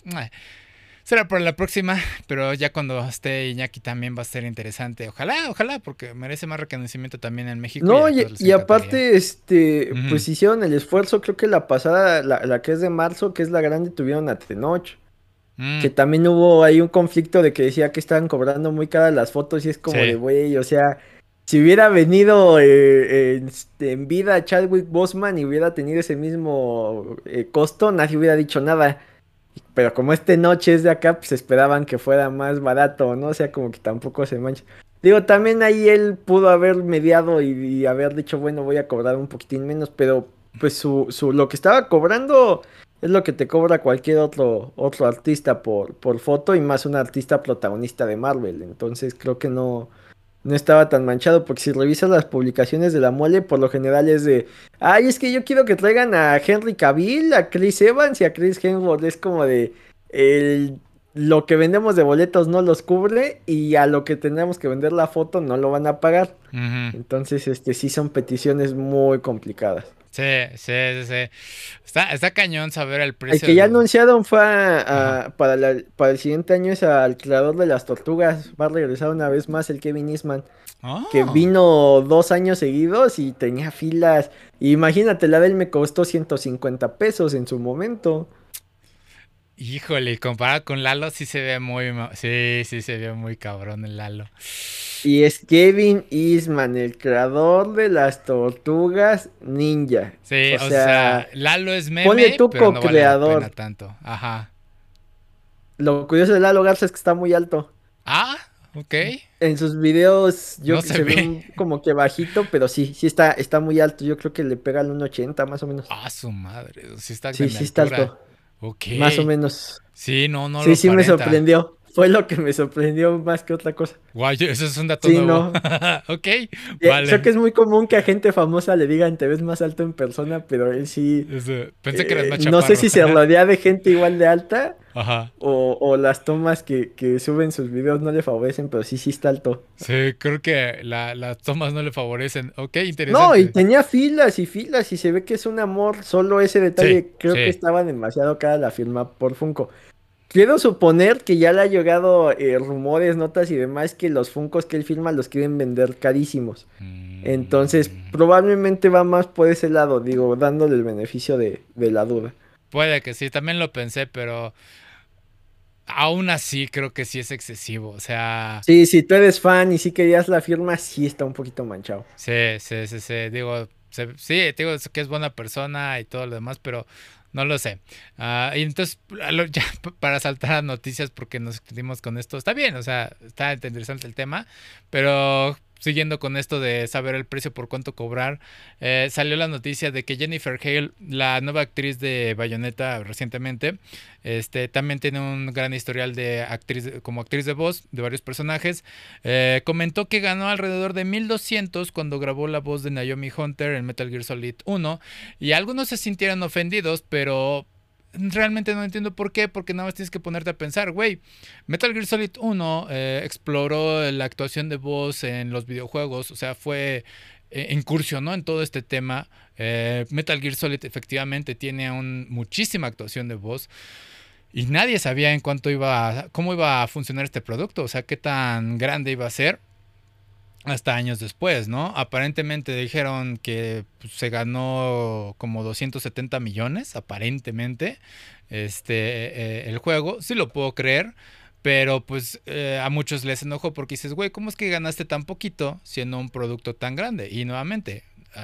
será para la próxima, pero ya cuando esté Iñaki también va a ser interesante. Ojalá, ojalá, porque merece más reconocimiento también en México. No, y, aparte, este, pues hicieron el esfuerzo, creo que la pasada, la, que es de marzo, que es la grande, tuvieron a Tenoch. Mm. Que también hubo ahí un conflicto de que decía que estaban cobrando muy caras las fotos y es como de, güey, o sea, si hubiera venido eh, este, en vida Chadwick Bosman y hubiera tenido ese mismo eh, costo, nadie hubiera dicho nada. Pero como este noche es de acá, pues esperaban que fuera más barato, ¿no? O sea, como que tampoco se mancha. Digo, también ahí él pudo haber mediado y, haber dicho, bueno, voy a cobrar un poquitín menos, pero pues su, su, lo que estaba cobrando es lo que te cobra cualquier otro, otro artista por, por foto y más un artista protagonista de Marvel. Entonces creo que no, no estaba tan manchado, porque si revisas las publicaciones de la mole, por lo general es de, ay, es que yo quiero que traigan a Henry Cavill, a Chris Evans y a Chris Hemsworth, es como de, el, lo que vendemos de boletos no los cubre y a lo que tendremos que vender la foto no lo van a pagar. Entonces, este sí son peticiones muy complicadas. Sí, sí, sí. Está, está cañón saber el precio. El que ya anunciaron fue para, para el siguiente año es al creador de las tortugas. Va a regresar una vez más el Kevin Eastman. Que ah. vino dos años seguidos y tenía filas. Imagínate, la de él me costó 150 pesos en su momento. Híjole, comparado con Lalo sí se ve muy... Sí, sí se ve muy cabrón el Lalo. Y es Kevin Eastman, el creador de las tortugas ninja. Sí, o, sea, Lalo es meme, tu pero no tanto. Ajá. Lo curioso de Lalo Garza es que está muy alto. Ah, ok. En sus videos yo se, ve como que bajito, pero sí, sí está, está muy alto. Yo creo que le pega al 1.80 más o menos. Ah, su madre. Sí está, sí, sí está alto. Ok. Más o menos. Sí, no, no. Sí, sí me sorprendió fue lo que me sorprendió más que otra cosa. Guay, eso es un dato sí, nuevo. No. <laughs> ok, vale. Creo que es muy común que a gente famosa le digan te ves más alto en persona, pero él sí. pensé que eras más eh, No sé si se <laughs> rodea de gente igual de alta. Ajá. O, o las tomas que, que, suben sus videos no le favorecen, pero sí, sí está alto. Sí, creo que las tomas no le favorecen. Ok, interesante. No, y tenía filas y filas y se ve que es un amor. Solo ese detalle creo que estaba demasiado cara la firma por Funko. Quiero suponer que ya le ha llegado eh, rumores, notas y demás que los Funcos que él firma los quieren vender carísimos. Entonces, mm. probablemente va más por ese lado, digo, dándole el beneficio de, la duda. Puede que sí, también lo pensé, pero aún así creo que sí es excesivo, o sea... Sí, si tú eres fan y sí querías la firma, sí está un poquito manchado. Sí, sí, sí, sí, digo, sí, digo que es buena persona y todo lo demás, pero no lo sé. Ah, y entonces, <laughs> ya para saltar a noticias, porque nos extendimos con esto, está bien, o sea, está interesante el tema, pero siguiendo con esto de saber el precio por cuánto cobrar, eh, salió la noticia de que Jennifer Hale, la nueva actriz de Bayonetta recientemente, este, también tiene un gran historial de actriz, como actriz de voz de varios personajes, eh, comentó que ganó alrededor de 1200 cuando grabó la voz de Naomi Hunter en Metal Gear Solid 1 y algunos se sintieron ofendidos, pero realmente no entiendo por qué, porque nada más tienes que ponerte a pensar, güey, Metal Gear Solid 1 eh, exploró la actuación de voz en los videojuegos, o sea, fue eh, incursionó en todo este tema. Eh, Metal Gear Solid efectivamente tiene un, muchísima actuación de voz. Y nadie sabía en cuánto iba, cómo iba a funcionar este producto, o sea, qué tan grande iba a ser hasta años después, ¿no? Aparentemente dijeron que pues, se ganó como 270 millones, aparentemente, este, eh, el juego. Sí lo puedo creer, pero pues eh, a muchos les enojó porque dices, güey, ¿cómo es que ganaste tan poquito siendo un producto tan grande? Y nuevamente,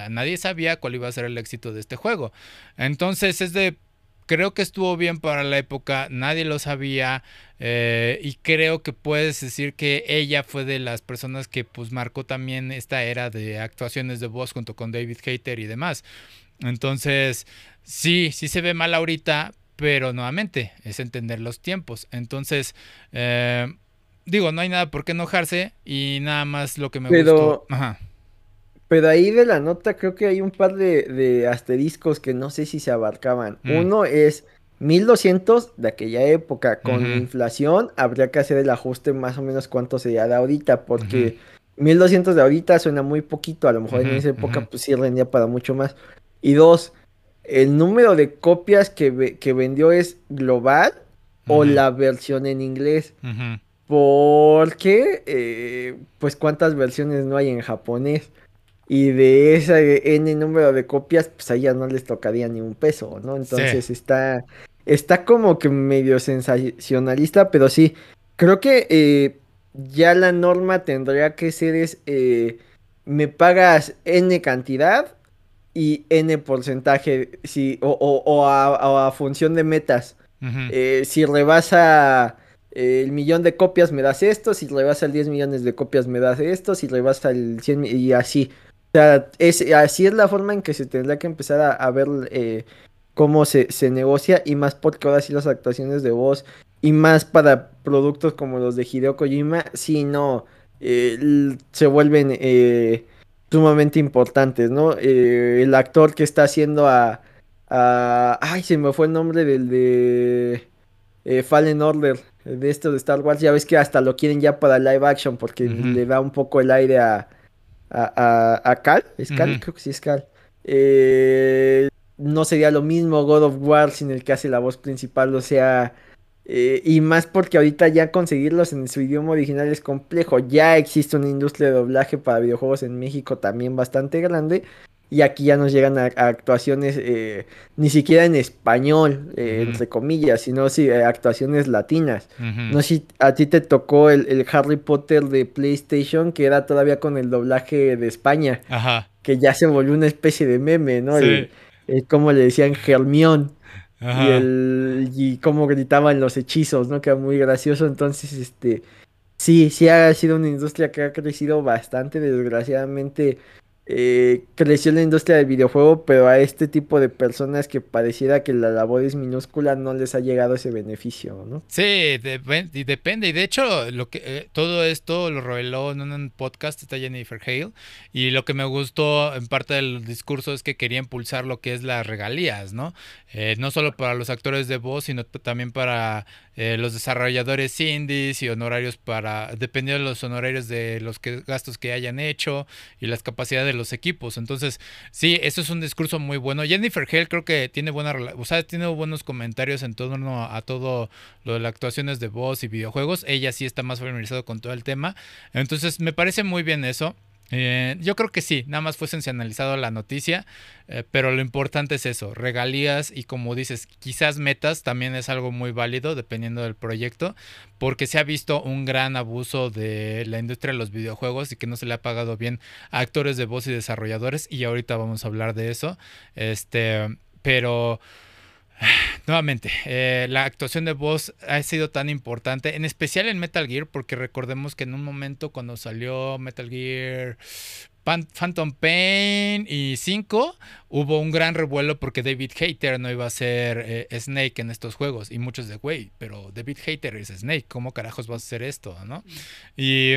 nadie sabía cuál iba a ser el éxito de este juego. Entonces es de creo que estuvo bien para la época, nadie lo sabía eh, y creo que puedes decir que ella fue de las personas que pues marcó también esta era de actuaciones de voz junto con David Hater y demás. Entonces, sí, sí se ve mal ahorita, pero nuevamente es entender los tiempos. Entonces, eh, digo, no hay nada por qué enojarse y nada más lo que me gustó. Ajá pero ahí de la nota creo que hay un par de, asteriscos que no sé si se abarcaban. Mm. Uno es 1200 de aquella época. Con inflación habría que hacer el ajuste más o menos cuánto sería de ahorita, porque 1200 de ahorita suena muy poquito. A lo mejor en esa época pues sí rendía para mucho más. Y dos, el número de copias que, que vendió es global o la versión en inglés. Porque, eh, pues, ¿cuántas versiones no hay en japonés? Y de ese N número de copias, pues a ya no les tocaría ni un peso, ¿no? Entonces está, está como que medio sensacionalista, pero sí, creo que eh, ya la norma tendría que ser es, eh, me pagas N cantidad y N porcentaje, sí, o, o, a, función de metas. Eh, si rebasa el millón de copias me das esto, si rebasa el 10 millones de copias me das esto, si rebasa el 100 y así. O sea, es, así es la forma en que se tendrá que empezar a, ver eh, cómo se, negocia y más porque ahora sí las actuaciones de voz y más para productos como los de Hideo Kojima, si no, eh, se vuelven sumamente importantes, ¿no? el actor que está haciendo a ay, se me fue el nombre del de eh, Fallen Order, de esto de Star Wars. Ya ves que hasta lo quieren ya para live action porque le da un poco el aire a, a, a, Cal. ¿Es Cal? Creo que sí es Cal. Eh, no sería lo mismo God of War sin el que hace la voz principal, o sea... Eh, y más porque ahorita ya conseguirlos en su idioma original es complejo. Ya existe una industria de doblaje para videojuegos en México también bastante grande y aquí ya nos llegan a, actuaciones eh, ni siquiera en español, eh, entre comillas, sino sí, eh, actuaciones latinas. No sé si a ti te tocó el, Harry Potter de PlayStation, que era todavía con el doblaje de España, que ya se volvió una especie de meme, ¿no? Sí. Como le decían Germión. Y, el, y cómo gritaban los hechizos, ¿no? Que era muy gracioso. Entonces, este, sí, sí ha sido una industria que ha crecido bastante, desgraciadamente eh, creció la industria del videojuego, pero a este tipo de personas que pareciera que la labor es minúscula no les ha llegado ese beneficio, ¿no? Sí, y depende. Y de hecho, lo que eh, todo esto lo reveló en un podcast, está Jennifer Hale, y lo que me gustó en parte del discurso es que quería impulsar lo que es las regalías, ¿no? Eh, no solo para los actores de voz, sino también para eh, los desarrolladores indies y honorarios para, dependiendo de los honorarios de los gastos que hayan hecho y las capacidades de los equipos. Entonces, sí, eso es un discurso muy bueno. Jennifer Hale creo que tiene buena, o sea, tiene buenos comentarios en torno a todo lo de las actuaciones de voz y videojuegos. Ella sí está más familiarizada con todo el tema. Entonces, me parece muy bien eso. Eh, yo creo que sí, nada más fue sensacionalizado la noticia, eh, pero lo importante es eso, regalías y como dices, quizás metas también es algo muy válido dependiendo del proyecto, porque se ha visto un gran abuso de la industria de los videojuegos y que no se le ha pagado bien a actores de voz y desarrolladores y ahorita vamos a hablar de eso, este, pero... <sighs> Nuevamente, eh, la actuación de voz ha sido tan importante, en especial en Metal Gear, porque recordemos que en un momento cuando salió Metal Gear Phantom Pain y 5 hubo un gran revuelo porque David Hater no iba a ser eh, Snake en estos juegos y muchos de, güey, pero David Hater es Snake, ¿cómo carajos va a hacer esto? ¿no? Y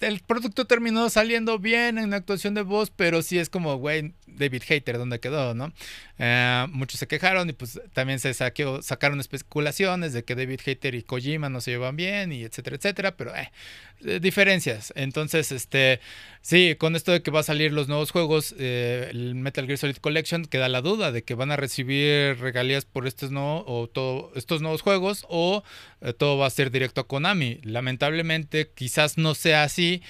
el producto terminó saliendo bien en la actuación de voz, pero sí es como, güey, David Hater, ¿dónde quedó, no? Eh, muchos se quejaron y pues también se sacaron especulaciones de que David Hater y Kojima no se llevan bien y etcétera, etcétera, pero eh, diferencias. Entonces, este, sí, con esto de que va a salir los nuevos juegos, el Metal Gear Solid Collection, queda la duda de que van a recibir regalías por estos, no, o todo, estos nuevos juegos o todo va a ser directo a Konami. Lamentablemente, quizás no sea así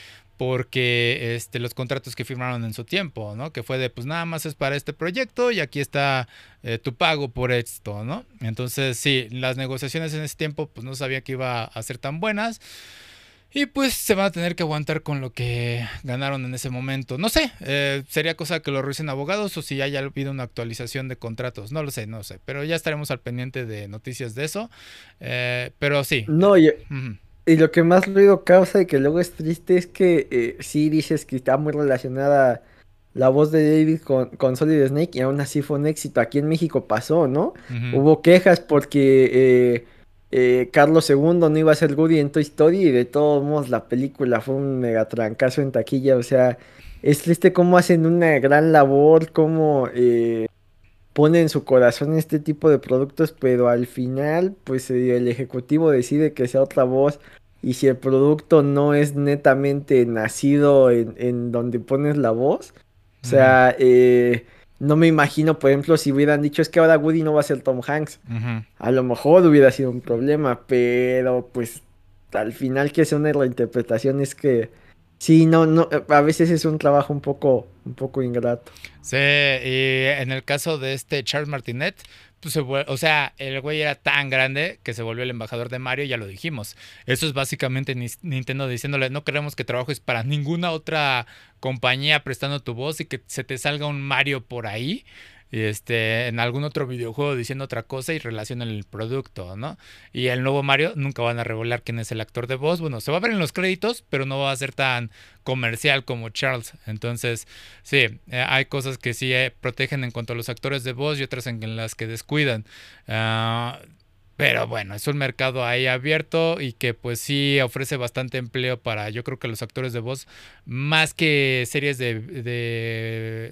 porque este, los contratos que firmaron en su tiempo, ¿no? Que fue de, pues nada más es para este proyecto y aquí está eh, tu pago por esto, ¿no? Entonces, sí, las negociaciones en ese tiempo, pues no sabía que iba a ser tan buenas. Y pues se van a tener que aguantar con lo que ganaron en ese momento. No sé, eh, sería cosa que lo revisen abogados o si haya habido una actualización de contratos. No lo sé, no sé. Pero ya estaremos al pendiente de noticias de eso. Eh, pero sí. No, yo, y lo que más ruido causa y que luego es triste es que eh, sí dices que está muy relacionada la voz de David con, con, Solid Snake y aún así fue un éxito. Aquí en México pasó, ¿no? Hubo quejas porque eh, Carlos II no iba a ser Woody en Toy Story y de todos modos la película fue un mega trancazo en taquilla. O sea, es triste cómo hacen una gran labor, cómo eh, ponen su corazón en este tipo de productos, pero al final, pues eh, el ejecutivo decide que sea otra voz. Y si el producto no es netamente nacido en, donde pones la voz, o sea, eh, no me imagino, por ejemplo, si hubieran dicho es que ahora Woody no va a ser Tom Hanks. A lo mejor hubiera sido un problema, pero pues al final que sea una reinterpretación es que Sí, no, no, a veces es un trabajo un poco, un poco ingrato. Sí, y en el caso de este Charles Martinet, pues o sea, el güey era tan grande que se volvió el embajador de Mario, ya lo dijimos. Eso es básicamente Nintendo diciéndole, no queremos que trabajes para ninguna otra compañía prestando tu voz y que se te salga un Mario por ahí este, en algún otro videojuego diciendo otra cosa y relacionan el producto, ¿no? Y el nuevo Mario nunca van a revelar quién es el actor de voz. Bueno, se va a ver en los créditos, pero no va a ser tan comercial como Charles. Entonces, sí, eh, hay cosas que sí eh, protegen en cuanto a los actores de voz y otras en las que descuidan. Ah, pero bueno, es un mercado ahí abierto y que pues sí ofrece bastante empleo para yo creo que los actores de voz, más que series de,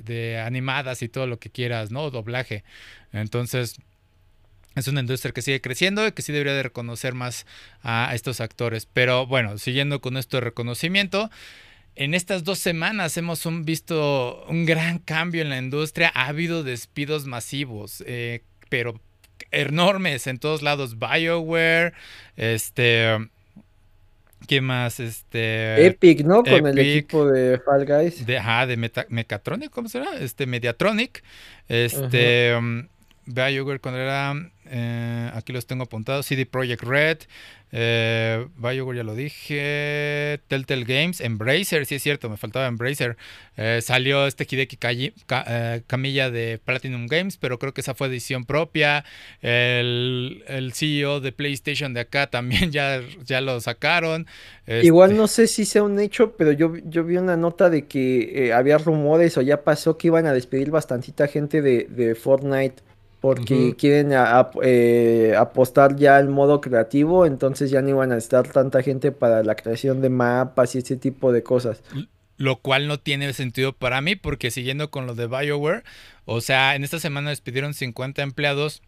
de, animadas y todo lo que quieras, ¿no? Doblaje. Entonces, es una industria que sigue creciendo y que sí debería de reconocer más a estos actores. Pero bueno, siguiendo con esto de reconocimiento. En estas dos semanas hemos visto un gran cambio en la industria. Ha habido despidos masivos, eh, pero enormes en todos lados. BioWare, este. ¿Qué más? Este. Epic, ¿no? Con el equipo de Fall Guys. De, ajá, de Mechatronic, ¿cómo se llama? Este, Mediatronic. Este. BioWare, cuando era. Eh, aquí los tengo apuntados. CD Projekt Red. Eh, ya lo dije. Telltale Games. Embracer, sí es cierto, me faltaba Embracer. Eh, salió este Hideki eh, Camilla de Platinum Games, pero creo que esa fue edición propia. El, CEO de PlayStation de acá <laughs> también ya, ya lo sacaron. Igual este no sé si sea un hecho, pero yo, yo vi una nota de que había rumores o ya pasó que iban a despedir bastantita gente de, de Fortnite porque quieren eh, apostar ya al modo creativo, entonces ya no iban a estar tanta gente para la creación de mapas y ese tipo de cosas. Lo cual no tiene sentido para mí, porque siguiendo con lo de BioWare, o sea, en esta semana despidieron 50 empleados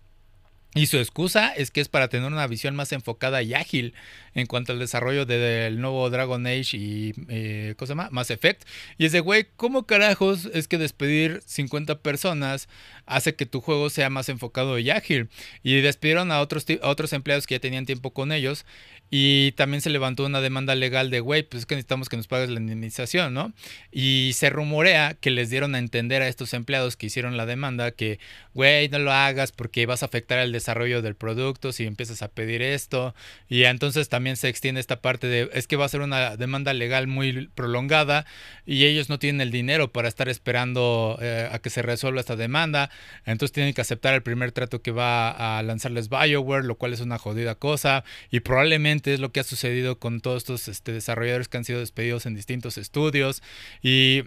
y su excusa es que es para tener una visión más enfocada y ágil en cuanto al desarrollo del nuevo Dragon Age y eh, cosa más, Mass Effect. Y es de, güey, ¿cómo carajos es que despedir 50 personas hace que tu juego sea más enfocado y ágil? Y despidieron a otros, a otros empleados que ya tenían tiempo con ellos y también se levantó una demanda legal de, güey, pues es que necesitamos que nos pagues la indemnización, ¿no? Y se rumorea que les dieron a entender a estos empleados que hicieron la demanda que, güey, no lo hagas porque vas a afectar el desarrollo del producto si empiezas a pedir esto. Y entonces también se extiende esta parte de, es que va a ser una demanda legal muy prolongada y ellos no tienen el dinero para estar esperando eh, a que se resuelva esta demanda. Entonces tienen que aceptar el primer trato que va a lanzarles BioWare, lo cual es una jodida cosa. Y probablemente es lo que ha sucedido con todos estos este, desarrolladores que han sido despedidos en distintos estudios. Y,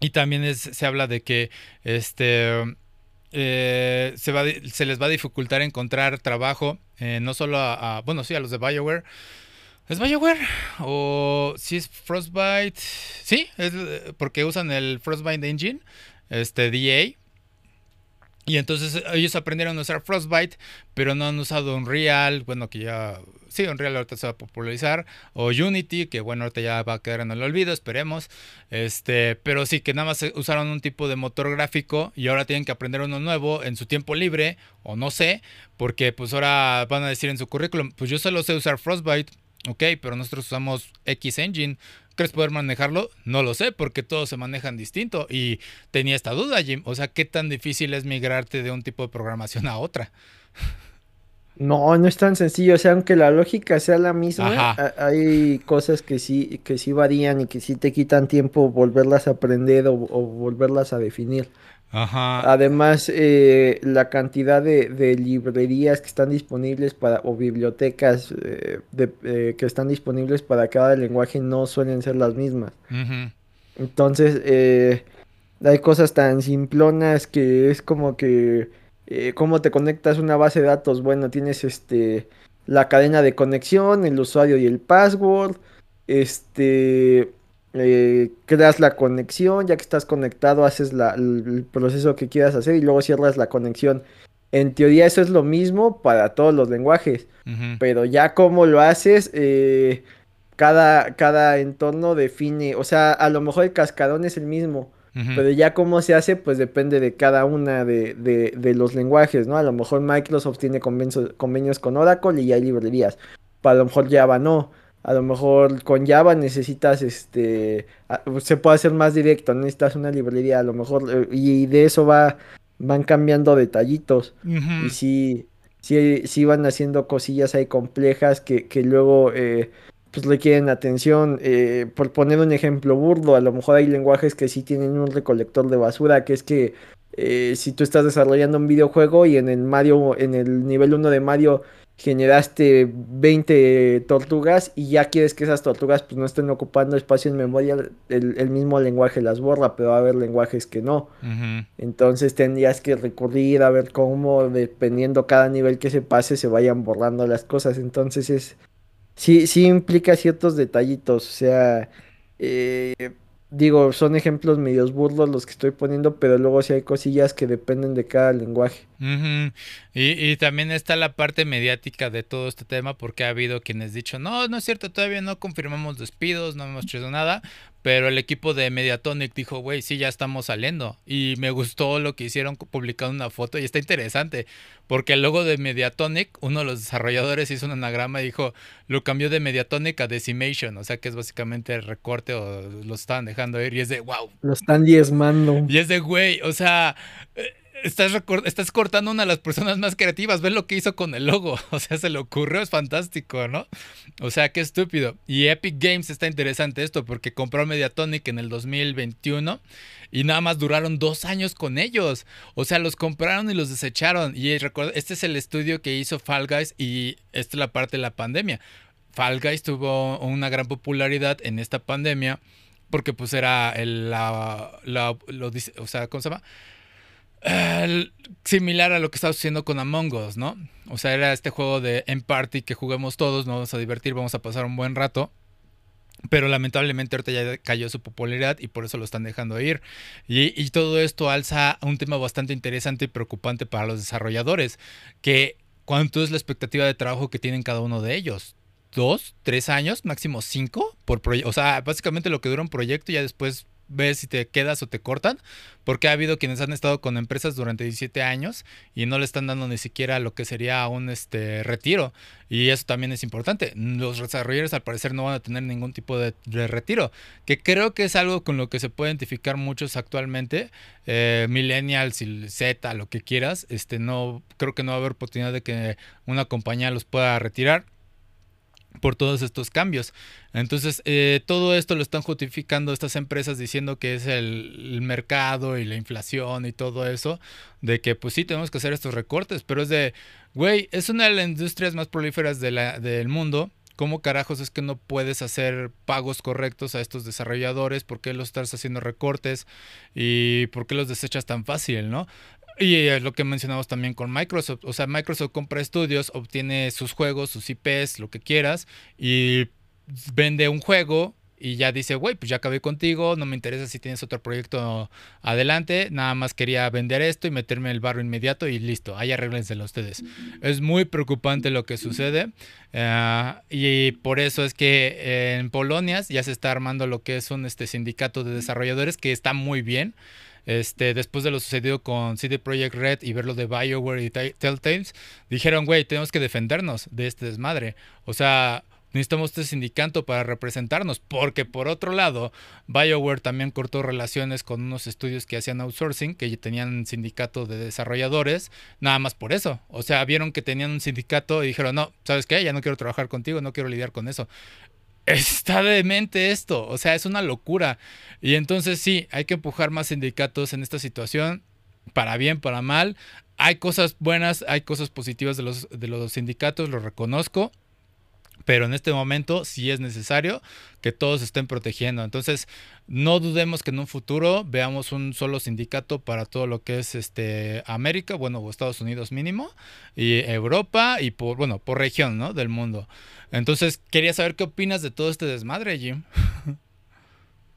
y también se habla de que este, eh, se, va, se, les va a dificultar encontrar trabajo, eh, no solo a, bueno, sí, a los de BioWare. ¿Es BioWare? ¿O si es Frostbite? Sí, es porque usan el Frostbite Engine, este DA. Y entonces ellos aprendieron a usar Frostbite, pero no han usado Unreal, bueno, que ya, sí, Unreal ahorita se va a popularizar, o Unity, que bueno, ahorita ya va a quedar en el olvido, esperemos. Este, pero sí, que nada más usaron un tipo de motor gráfico y ahora tienen que aprender uno nuevo en su tiempo libre, o no sé, porque pues ahora van a decir en su currículum, pues yo solo sé usar Frostbite, ok, pero nosotros usamos X Engine. ¿Crees poder manejarlo? No lo sé, porque todos se manejan distinto. Y tenía esta duda, Jim. O sea, ¿qué tan difícil es migrarte de un tipo de programación a otra? <laughs> No, no es tan sencillo. O sea, aunque la lógica sea la misma, hay cosas que sí, que sí varían y que sí te quitan tiempo volverlas a aprender o volverlas a definir. Además, eh, la cantidad de, librerías que están disponibles para, o bibliotecas eh, eh, que están disponibles para cada lenguaje no suelen ser las mismas. Entonces, hay cosas tan simplonas que es como que, ¿cómo te conectas una base de datos? Bueno, tienes este, la cadena de conexión, el usuario y el password. Este, eh, creas la conexión, ya que estás conectado, haces el proceso que quieras hacer y luego cierras la conexión. En teoría eso es lo mismo para todos los lenguajes, pero ya como lo haces, eh, cada, cada entorno define, o sea, a lo mejor el cascarón es el mismo, pero ya cómo se hace, pues depende de cada una de, de, los lenguajes, ¿no? A lo mejor Microsoft tiene convenios con Oracle y hay librerías, para lo mejor Java no. A lo mejor con Java necesitas, este, se puede hacer más directo, necesitas una librería, a lo mejor, eh, y de eso va, van cambiando detallitos. Y sí, sí, sí van haciendo cosillas ahí complejas que, que luego eh, pues requieren atención. Eh, por poner un ejemplo burdo, a lo mejor hay lenguajes que sí tienen un recolector de basura, que es que si tú estás desarrollando un videojuego y en el Mario, en el nivel 1 de Mario generaste 20 tortugas y ya quieres que esas tortugas pues no estén ocupando espacio en memoria, el, mismo lenguaje las borra, pero va a haber lenguajes que no. Entonces tendrías que recurrir a ver cómo, dependiendo cada nivel que se pase, se vayan borrando las cosas. Entonces es... Sí, sí implica ciertos detallitos, o sea... Eh, digo, son ejemplos medios burdos los que estoy poniendo, pero luego sí hay cosillas que dependen de cada lenguaje. y, y, también está la parte mediática de todo este tema, porque ha habido quienes dicho, no, no es cierto, todavía no confirmamos despidos, no hemos hecho nada, pero el equipo de Mediatonic dijo, güey, sí, ya estamos saliendo. Y me gustó lo que hicieron publicando una foto y está interesante, porque el logo de Mediatonic, uno de los desarrolladores hizo un anagrama y dijo, lo cambió de Mediatonic a Decimation, o sea que es básicamente el recorte o lo estaban dejando ir y es de, wow. Lo están diezmando. Y es de, güey, o sea... Estás, estás cortando una de las personas más creativas. Ves lo que hizo con el logo. <laughs> O sea, se le ocurrió, es fantástico, ¿no? O sea, qué estúpido. Y Epic Games está interesante esto porque compró Mediatonic en el 2021 y nada más duraron dos años con ellos. O sea, los compraron y los desecharon. Y recuerda, este es el estudio que hizo Fall Guys y esta es la parte de la pandemia. Fall Guys tuvo una gran popularidad en esta pandemia porque pues era el, la, la o sea, ¿cómo se llama? Similar a lo que estaba haciendo con Among Us, ¿no? O sea, era este juego de en party que juguemos todos, nos vamos a divertir, vamos a pasar un buen rato. Pero lamentablemente ahorita ya cayó su popularidad y por eso lo están dejando ir. Y, y todo esto alza un tema bastante interesante y preocupante para los desarrolladores. Que cuánto es la expectativa de trabajo que tienen cada uno de ellos. ¿Dos? ¿Tres años? ¿Máximo cinco? Por o sea, básicamente lo que dura un proyecto y ya después ves si te quedas o te cortan, porque ha habido quienes han estado con empresas durante 17 años y no le están dando ni siquiera lo que sería un este retiro. Y eso también es importante. Los desarrolladores al parecer no van a tener ningún tipo de, retiro, que creo que es algo con lo que se puede identificar muchos actualmente, eh, millennials y Z, lo que quieras, este no creo que no va a haber oportunidad de que una compañía los pueda retirar por todos estos cambios. Entonces, eh, todo esto lo están justificando estas empresas diciendo que es el, mercado y la inflación y todo eso, de que pues sí tenemos que hacer estos recortes, pero es de, güey, es una de las industrias más prolíferas de la, del mundo. ¿Cómo carajos es que no puedes hacer pagos correctos a estos desarrolladores? ¿Por qué los estás haciendo recortes? ¿Y por qué los desechas tan fácil, no? Y es lo que mencionamos también con Microsoft. O sea, Microsoft compra estudios, obtiene sus juegos, sus IPs, lo que quieras, y vende un juego y ya dice, güey, pues ya acabé contigo, no me interesa si tienes otro proyecto adelante, nada más quería vender esto y meterme el barro inmediato y listo, ahí arréglenselo ustedes. Es muy preocupante lo que sucede eh, y por eso es que en Polonia ya se está armando lo que es un este, sindicato de desarrolladores que está muy bien. Este, después de lo sucedido con CD Projekt Red y ver lo de BioWare y Telltales, dijeron, güey, tenemos que defendernos de este desmadre. O sea, necesitamos este sindicato para representarnos, porque por otro lado, BioWare también cortó relaciones con unos estudios que hacían outsourcing, que tenían sindicato de desarrolladores, nada más por eso. O sea, vieron que tenían un sindicato y dijeron, no, ¿sabes qué? Ya no quiero trabajar contigo, no quiero lidiar con eso está demente esto, o sea, es una locura. Y entonces sí, hay que empujar más sindicatos en esta situación, para bien, para mal. Hay cosas buenas, hay cosas positivas de los, de los sindicatos, lo reconozco. Pero en este momento sí es necesario que todos estén protegiendo. Entonces, no dudemos que en un futuro veamos un solo sindicato para todo lo que es este América, bueno, o Estados Unidos mínimo, y Europa y por, bueno, por región, ¿no? Del mundo. Entonces, quería saber qué opinas de todo este desmadre, Jim. <laughs>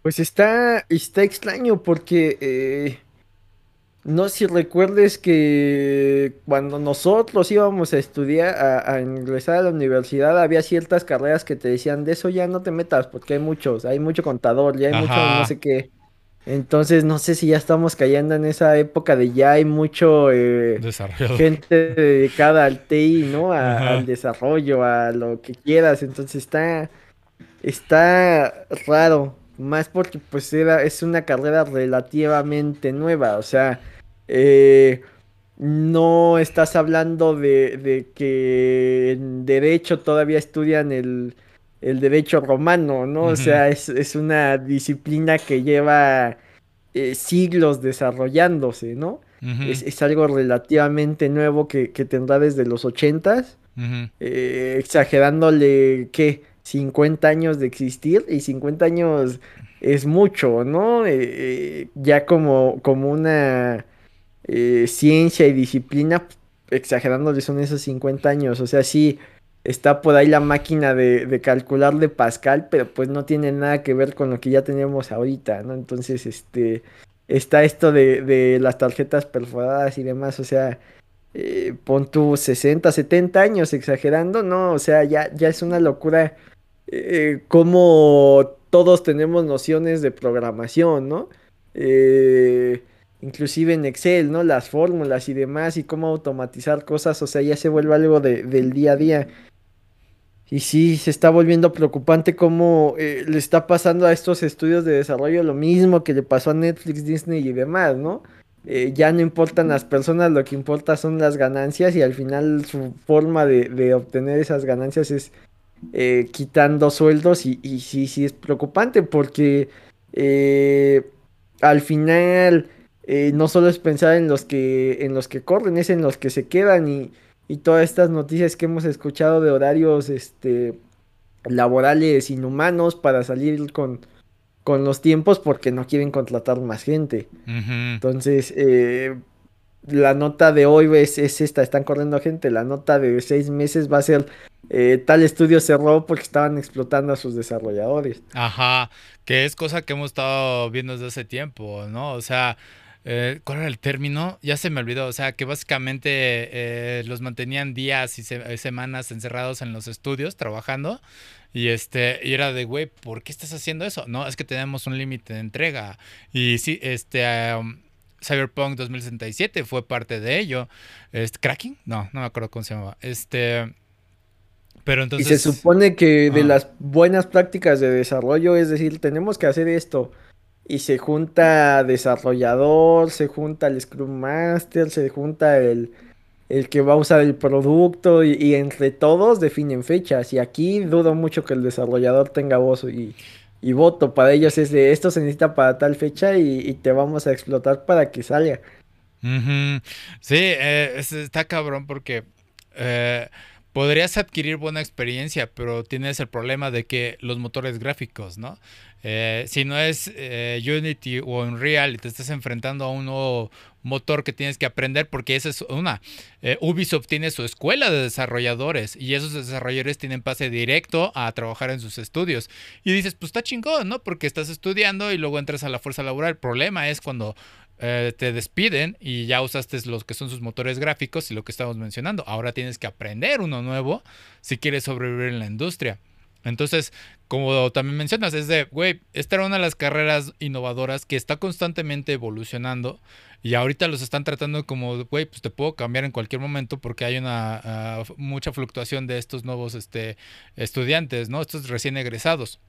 Pues está, está extraño porque eh, no si recuerdes que cuando nosotros íbamos a estudiar, a, ingresar a la universidad, había ciertas carreras que te decían, de eso ya no te metas porque hay muchos, hay mucho contador, ya hay mucho no sé qué. Entonces no sé si ya estamos cayendo en esa época de ya hay mucho eh, gente dedicada al TI, ¿no? al desarrollo, a lo que quieras. Entonces está, está raro. Más porque pues era, es una carrera relativamente nueva. O sea, eh, no estás hablando de, que en derecho todavía estudian el, derecho romano, ¿no? O sea, es, una disciplina que lleva eh, siglos desarrollándose, ¿no? es, algo relativamente nuevo que, tendrá desde los ochentas, eh, exagerándole, ¿qué? 50 años de existir y 50 años es mucho, ¿no? Eh, ya como, como una eh, ciencia y disciplina, exagerándole son esos 50 años, o sea, sí está por ahí la máquina de, calcular de Pascal, pero pues no tiene nada que ver con lo que ya tenemos ahorita, ¿no? Entonces, este, está esto de, de las tarjetas perforadas y demás, o sea, pon tu 60, 70 años exagerando, ¿no? O sea, ya, ya es una locura eh, como todos tenemos nociones de programación, ¿no? Eh, inclusive en Excel, ¿no? Las fórmulas y demás y cómo automatizar cosas, o sea, ya se vuelve algo del día a día. Y sí, se está volviendo preocupante cómo eh, le está pasando a estos estudios de desarrollo lo mismo que le pasó a Netflix, Disney y demás, ¿no? ya no importan las personas, lo que importa son las ganancias y al final su forma de obtener esas ganancias es eh, quitando sueldos y, sí, sí es preocupante porque eh, al final eh, no solo es pensar en los que en los que corren, es en los que se quedan y, y todas estas noticias que hemos escuchado de horarios este laborales inhumanos para salir con, con los tiempos porque no quieren contratar más gente. Entonces, la nota de hoy es, es, esta, están corriendo gente, la nota de seis meses va a ser eh, tal estudio cerró porque estaban explotando a sus desarrolladores. Ajá, que es cosa que hemos estado viendo desde hace tiempo, ¿no? O sea, eh, ¿cuál era el término? Ya se me olvidó, o sea, que básicamente eh, los mantenían días y semanas encerrados en los estudios trabajando. Y este, y era de, güey, ¿por qué estás haciendo eso? No, es que tenemos un límite de entrega. Y sí, este, um, Cyberpunk 2067 fue parte de ello. Este, ¿Cracking? No, no me acuerdo cómo se llamaba. Este, y se supone que de las buenas prácticas de desarrollo, es decir, tenemos que hacer esto. Y se junta desarrollador, se junta el Scrum Master, se junta el, el que va a usar el producto y, entre todos definen fechas. Y aquí dudo mucho que el desarrollador tenga voz y, voto. Para ellos es de esto se necesita para tal fecha y, te vamos a explotar para que salga. Sí, eh, está cabrón porque... Eh, podrías adquirir buena experiencia, pero tienes el problema de que los motores gráficos, ¿no? Eh, si no es eh, Unity o Unreal y te estás enfrentando a un nuevo motor que tienes que aprender, porque esa es una. Eh, Ubisoft tiene su escuela de desarrolladores y esos desarrolladores tienen pase directo a trabajar en sus estudios. Y dices, pues está chingón, ¿no? Porque estás estudiando y luego entras a la fuerza laboral. El problema es cuando te despiden y ya usaste los que son sus motores gráficos y lo que estamos mencionando. Ahora tienes que aprender uno nuevo si quieres sobrevivir en la industria. Entonces, como también mencionas, es de, güey, esta era una de las carreras innovadoras que está constantemente evolucionando y ahorita los están tratando como, güey, pues te puedo cambiar en cualquier momento porque hay una ah, mucha fluctuación de estos nuevos este, estudiantes, ¿no? Estos recién egresados.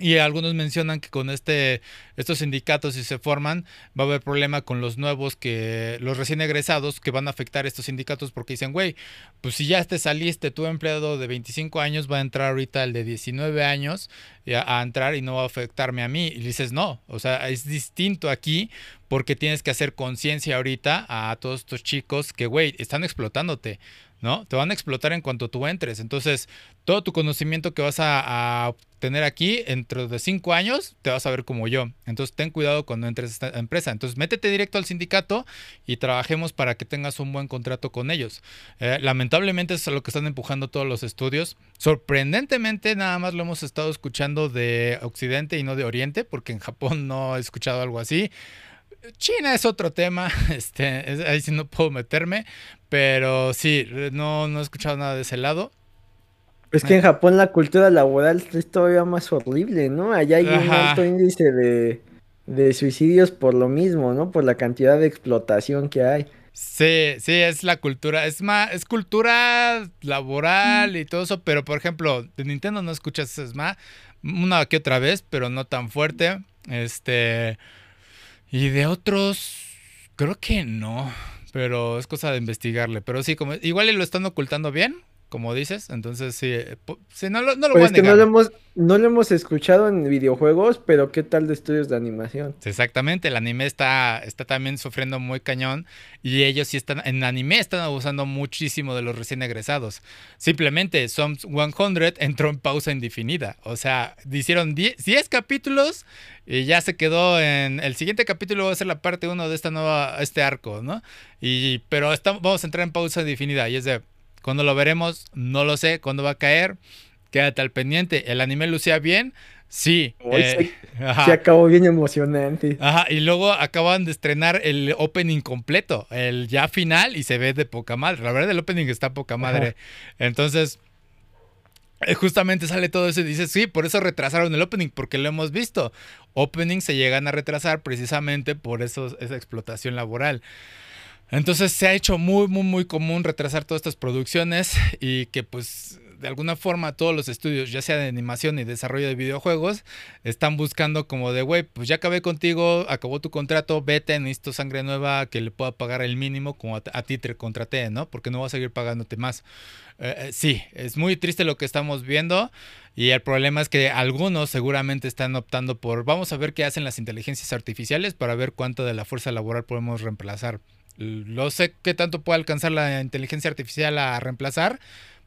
Y algunos mencionan que con este, estos sindicatos, si se forman, va a haber problema con los nuevos que, los recién egresados que van a afectar estos sindicatos porque dicen, güey, pues si ya te saliste, tu empleado de 25 años va a entrar ahorita el de 19 años a, a entrar y no va a afectarme a mí. Y dices, no, o sea, es distinto aquí porque tienes que hacer conciencia ahorita a todos estos chicos que, güey, están explotándote. ¿No? Te van a explotar en cuanto tú entres. Entonces, todo tu conocimiento que vas a, obtener aquí, dentro de cinco años, te vas a ver como yo. Entonces, ten cuidado cuando entres a esta empresa. Entonces, métete directo al sindicato y trabajemos para que tengas un buen contrato con ellos. Eh, lamentablemente, eso es lo que están empujando todos los estudios. Sorprendentemente, nada más lo hemos estado escuchando de Occidente y no de Oriente, porque en Japón no he escuchado algo así. China es otro tema, <laughs> este, ahí sí no puedo meterme, pero sí, no, no he escuchado nada de ese lado. Es que en Japón la cultura laboral es todavía más horrible, ¿no? Allá hay un alto índice de, de suicidios por lo mismo, ¿no? Por la cantidad de explotación que hay. Sí, sí, es la cultura, es más, es cultura laboral y todo eso, pero por ejemplo, de Nintendo no escuchas más una que otra vez, pero no tan fuerte. Este, y de otros, creo que no, pero es cosa de investigarle. Pero sí, como igual lo están ocultando bien, como dices, entonces sí, eh, no, lo, no lo pues que no lo, hemos, no lo hemos escuchado en videojuegos, pero ¿qué tal de estudios de animación? Exactamente, el anime está, está también sufriendo muy cañón y ellos sí están, en anime están abusando muchísimo de los recién egresados. Simplemente Sums 100 entró en pausa indefinida, o sea, hicieron 10, capítulos y ya se quedó en, el siguiente capítulo va a ser la parte 1 de esta nueva, este arco, ¿no? Y, pero estamos, vamos a entrar en pausa indefinida y es de ¿Cuándo lo veremos? No lo sé. ¿Cuándo va a caer? Quédate al pendiente. ¿El anime lucía bien? Sí. Eh, se, acabó bien emocionante. Ajá, y luego acaban de estrenar el opening completo, el ya final, y se ve de poca madre. La verdad, el opening está poca madre. Entonces, eh, justamente sale todo eso y dices, sí, por eso retrasaron el opening, porque lo hemos visto. Openings se llegan a retrasar precisamente por eso, esa explotación laboral. Entonces se ha hecho muy, muy, muy común retrasar todas estas producciones y que pues de alguna forma todos los estudios, ya sea de animación y desarrollo de videojuegos, están buscando como de, güey, pues ya acabé contigo, acabó tu contrato, vete, necesito sangre nueva que le pueda pagar el mínimo como a, ti te contraté, ¿no? Porque no voy a seguir pagándote más. Eh, eh, sí, es muy triste lo que estamos viendo y el problema es que algunos seguramente están optando por, vamos a ver qué hacen las inteligencias artificiales para ver cuánto de la fuerza laboral podemos reemplazar no sé qué tanto puede alcanzar la inteligencia artificial a reemplazar,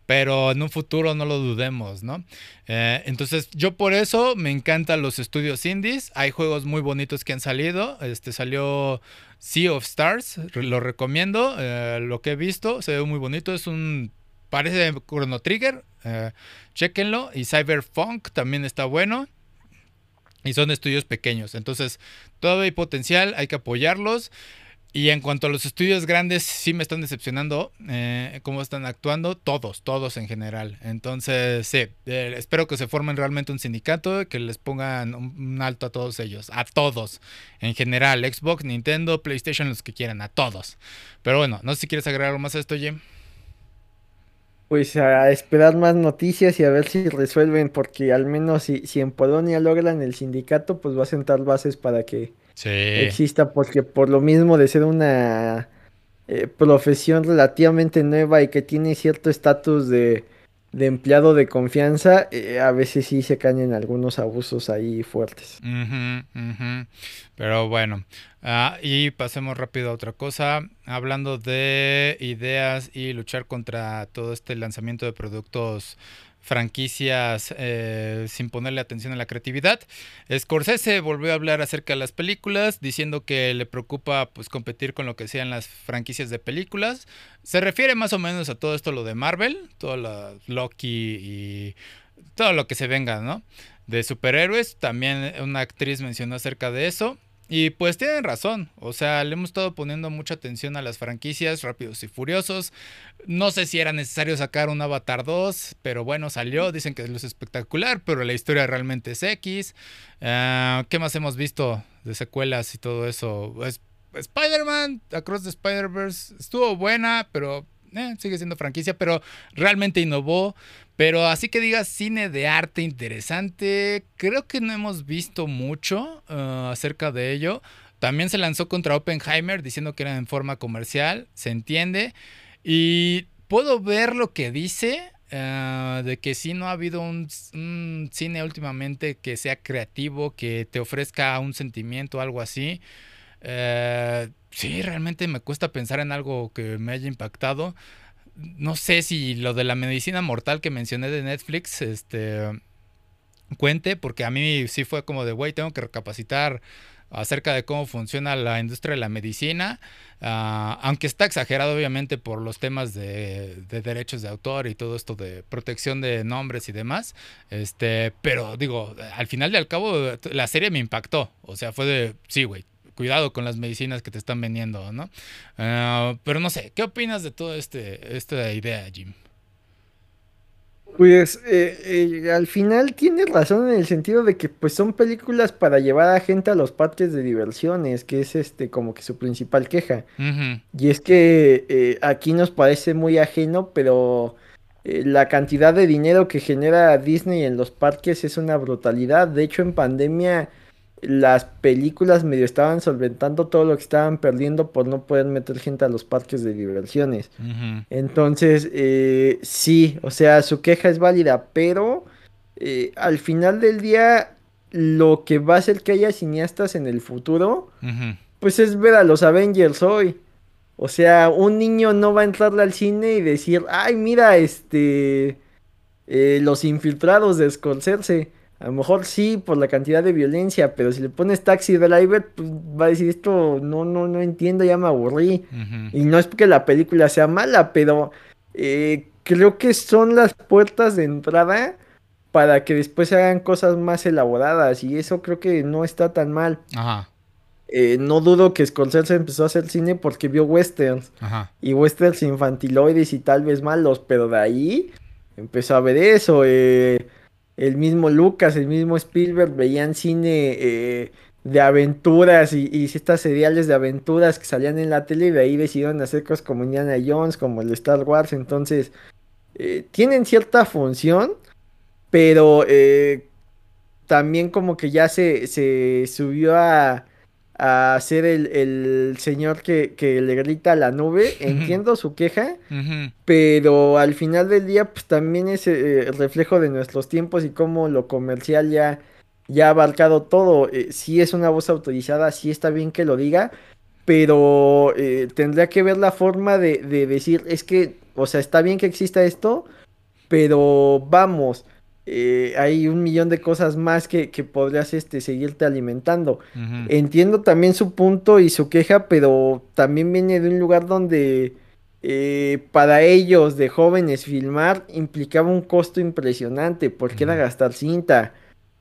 pero en un futuro no lo dudemos, ¿no? Eh, entonces yo por eso me encantan los estudios indies, hay juegos muy bonitos que han salido, este salió Sea of Stars, lo recomiendo, eh, lo que he visto, se ve muy bonito, es un, parece Chrono Trigger, eh, chequenlo, y Cyberpunk también está bueno. Y son estudios pequeños, entonces todavía hay potencial, hay que apoyarlos. Y en cuanto a los estudios grandes, sí me están decepcionando eh, cómo están actuando, todos, todos en general. Entonces, sí, eh, espero que se formen realmente un sindicato, que les pongan un, alto a todos ellos, a todos, en general, Xbox, Nintendo, PlayStation, los que quieran, a todos. Pero bueno, no sé si quieres agregar algo más a esto, Jim. Pues a esperar más noticias y a ver si resuelven, porque al menos si, si en Polonia logran el sindicato, pues va a sentar bases para que exista, porque por lo mismo de ser una eh, profesión relativamente nueva y que tiene cierto estatus de, empleado de confianza, eh, a veces sí se caen en algunos abusos ahí fuertes. Pero bueno, ah, y pasemos rápido a otra cosa, hablando de ideas y luchar contra todo este lanzamiento de productos franquicias eh, sin ponerle atención a la creatividad. Scorsese volvió a hablar acerca de las películas, diciendo que le preocupa pues competir con lo que sean las franquicias de películas. Se refiere más o menos a todo esto lo de Marvel, todo lo Loki y todo lo que se venga, ¿no? De superhéroes. También una actriz mencionó acerca de eso. Y pues tienen razón, o sea, le hemos estado poniendo mucha atención a las franquicias Rápidos y Furiosos. No sé si era necesario sacar un Avatar 2, pero bueno, salió, dicen que es espectacular, pero la historia realmente es X. Ah, ¿Qué más hemos visto de secuelas y todo eso? Spider-Man, Across the Spider-Verse, estuvo buena, pero eh, sigue siendo franquicia, pero realmente innovó. Pero así que digas cine de arte interesante, creo que no hemos visto mucho uh, acerca de ello. También se lanzó contra Oppenheimer diciendo que era en forma comercial, se entiende. Y puedo ver lo que dice, uh, de que sí no ha habido un, cine últimamente que sea creativo, que te ofrezca un sentimiento, algo así. Uh, sí, realmente me cuesta pensar en algo que me haya impactado. no sé si lo de la medicina mortal que mencioné de Netflix, este, cuente, porque a mí sí fue como de, güey, tengo que recapacitar acerca de cómo funciona la industria de la medicina, ah, aunque está exagerado obviamente por los temas de, derechos de autor y todo esto de protección de nombres y demás, este, pero digo, al final y al cabo la serie me impactó, o sea, fue de, sí, güey, cuidado con las medicinas que te están vendiendo, ¿no? Ah, pero no sé, ¿qué opinas de toda este, esta idea, Jim? Pues eh, eh, al final tienes razón en el sentido de que pues son películas para llevar a gente a los parques de diversiones, que es este como que su principal queja. Y es que eh, aquí nos parece muy ajeno, pero la cantidad de dinero que genera Disney en los parques es una brutalidad. De hecho, en pandemia las películas medio estaban solventando todo lo que estaban perdiendo por no poder meter gente a los parques de diversiones. Entonces, eh, sí, o sea, su queja es válida, pero eh, al final del día, lo que va a hacer que haya cineastas en el futuro, pues es ver a los Avengers hoy. O sea, un niño no va a entrarle al cine y decir, ay, mira, este, eh, los infiltrados de Scorsese a lo mejor sí por la cantidad de violencia, pero si le pones Taxi Driver, pues va a decir esto, no, no, no entiendo, ya me aburrí. Y no es porque la película sea mala, pero eh, creo que son las puertas de entrada para que después se hagan cosas más elaboradas. Y eso creo que no está tan mal. Ajá. Eh, no dudo que Scorsese empezó a hacer cine porque vio westerns. Ajá. Y westerns infantiloides y tal vez malos, pero de ahí empezó a ver eso. Eh, el mismo Lucas, el mismo Spielberg veían cine eh, de aventuras y, y, estas seriales de aventuras que salían en la tele y de ahí decidieron hacer cosas como Indiana Jones, como el Star Wars, entonces eh, tienen cierta función, pero eh, también como que ya se, se subió a a ser el, señor que, le grita a la nube. <laughs> Entiendo su queja, pero al final del día, pues también es eh, el reflejo de nuestros tiempos y cómo lo comercial ya, ya ha abarcado todo. Si eh, sí es una voz autorizada, sí está bien que lo diga, pero eh, tendría que ver la forma de, de decir, es que, o sea, está bien que exista esto, pero vamos eh, hay un millón de cosas más que, podrías este, seguirte alimentando. Entiendo también su punto y su queja, pero también viene de un lugar donde eh, para ellos de jóvenes filmar implicaba un costo impresionante, porque era gastar cinta,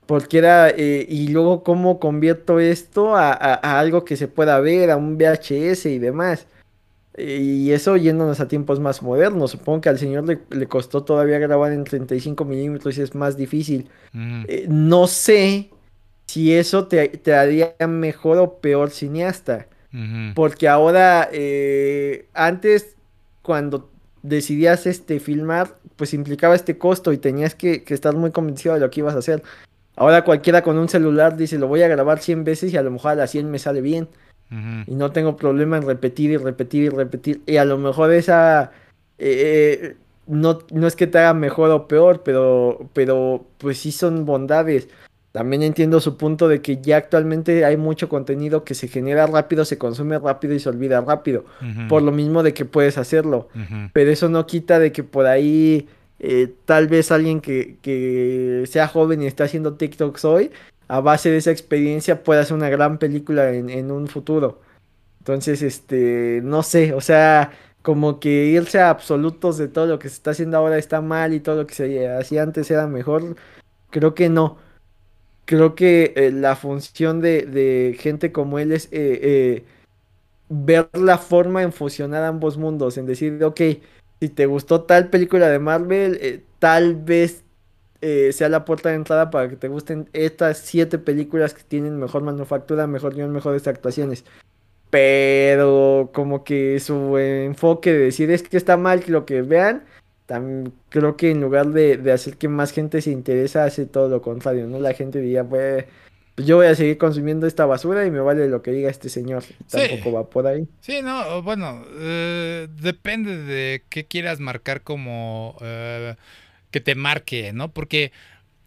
porque era, eh, y luego cómo convierto esto a, algo que se pueda ver, a un VHS y demás. Y eso yéndonos a tiempos más modernos. Supongo que al señor le, costó todavía grabar en 35 milímetros y es más difícil. Eh, no sé si eso te, haría mejor o peor cineasta. Porque ahora, eh, antes, cuando decidías este, filmar, pues implicaba este costo y tenías que, que, estar muy convencido de lo que ibas a hacer. Ahora cualquiera con un celular dice, lo voy a grabar 100 veces y a lo mejor a las 100 me sale bien. Y no tengo problema en repetir y repetir y repetir. Y a lo mejor esa... Eh, no, no es que te haga mejor o peor, pero, pero pues sí son bondades. También entiendo su punto de que ya actualmente hay mucho contenido que se genera rápido, se consume rápido y se olvida rápido. Por lo mismo de que puedes hacerlo. Pero eso no quita de que por ahí eh, tal vez alguien que, que sea joven y está haciendo TikToks hoy a base de esa experiencia pueda hacer una gran película en, un futuro. Entonces, este, no sé, o sea, como que irse a absolutos de todo lo que se está haciendo ahora está mal y todo lo que se hacía antes era mejor, creo que no. Creo que eh, la función de, gente como él es eh, eh, ver la forma en fusionar ambos mundos, en decir, ok, si te gustó tal película de Marvel, tal vez eh, sea la puerta de entrada para que te gusten estas siete películas que tienen mejor manufactura, mejor guion, mejores actuaciones. Pero como que su enfoque de decir es que está mal lo que vean, también creo que en lugar de, hacer que más gente se interesa, hace todo lo contrario, ¿no? La gente diría, pues, yo voy a seguir consumiendo esta basura y me vale lo que diga este señor. Tampoco va por ahí. Sí, no, bueno, eh, depende de qué quieras marcar como... Eh, que te marque, ¿no? Porque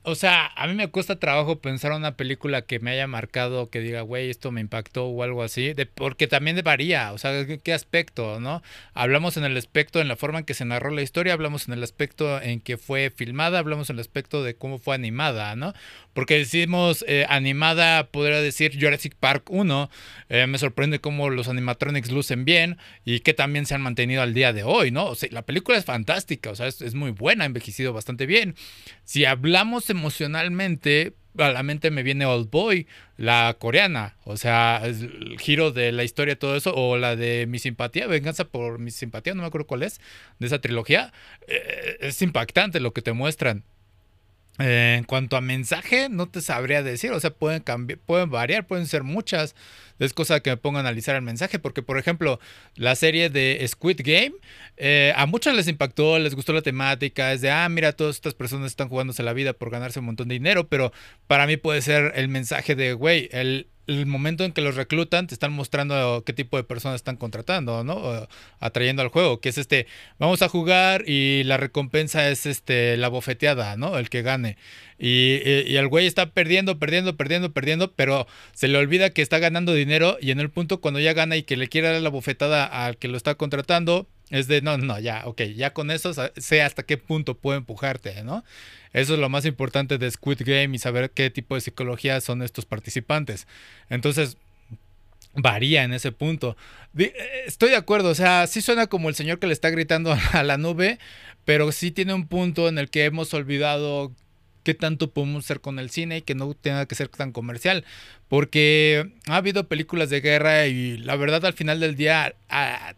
o sea, a mí me cuesta trabajo pensar una película que me haya marcado, que diga, güey, esto me impactó o algo así, porque también varía, o sea, ¿qué, aspecto, no? Hablamos en el aspecto, en la forma en que se narró la historia, hablamos en el aspecto en que fue filmada, hablamos en el aspecto de cómo fue animada, ¿no? Porque decimos eh, animada, podría decir Jurassic Park 1, eh, me sorprende cómo los animatronics lucen bien y que también se han mantenido al día de hoy, ¿no? O sea, la película es fantástica, o sea, es, es muy buena, ha envejecido bastante bien. Si hablamos emocionalmente, a la mente me viene Old Boy, la coreana, o sea, el giro de la historia, todo eso, o la de Mi Simpatía, Venganza por Mi Simpatía, no me acuerdo cuál es, de esa trilogía, eh, es impactante lo que te muestran. Eh, en cuanto a mensaje, no te sabría decir, o sea, pueden cambiar, pueden variar, pueden ser muchas. Es cosa que me pongo a analizar el mensaje, porque por ejemplo, la serie de Squid Game, eh, a muchos les impactó, les gustó la temática, es de, ah, mira, todas estas personas están jugándose la vida por ganarse un montón de dinero, pero para mí puede ser el mensaje de, güey, el, el momento en que los reclutan te están mostrando qué tipo de personas están contratando, ¿no? atrayendo al juego, que es este, vamos a jugar y la recompensa es este la bofeteada, ¿no? El que gane. Y, y, el güey está perdiendo, perdiendo, perdiendo, perdiendo, pero se le olvida que está ganando dinero y en el punto cuando ya gana y que le quiere dar la bofetada al que lo está contratando, es de, no, no, ya, ok, ya con eso sé hasta qué punto puedo empujarte, ¿no? Eso es lo más importante de Squid Game y saber qué tipo de psicología son estos participantes. Entonces, varía en ese punto. Eh, estoy de acuerdo, o sea, sí suena como el señor que le está gritando <laughs> a la nube, pero sí tiene un punto en el que hemos olvidado qué tanto podemos hacer con el cine y que no tenga que ser tan comercial. Porque ha habido películas de guerra y la verdad al final del día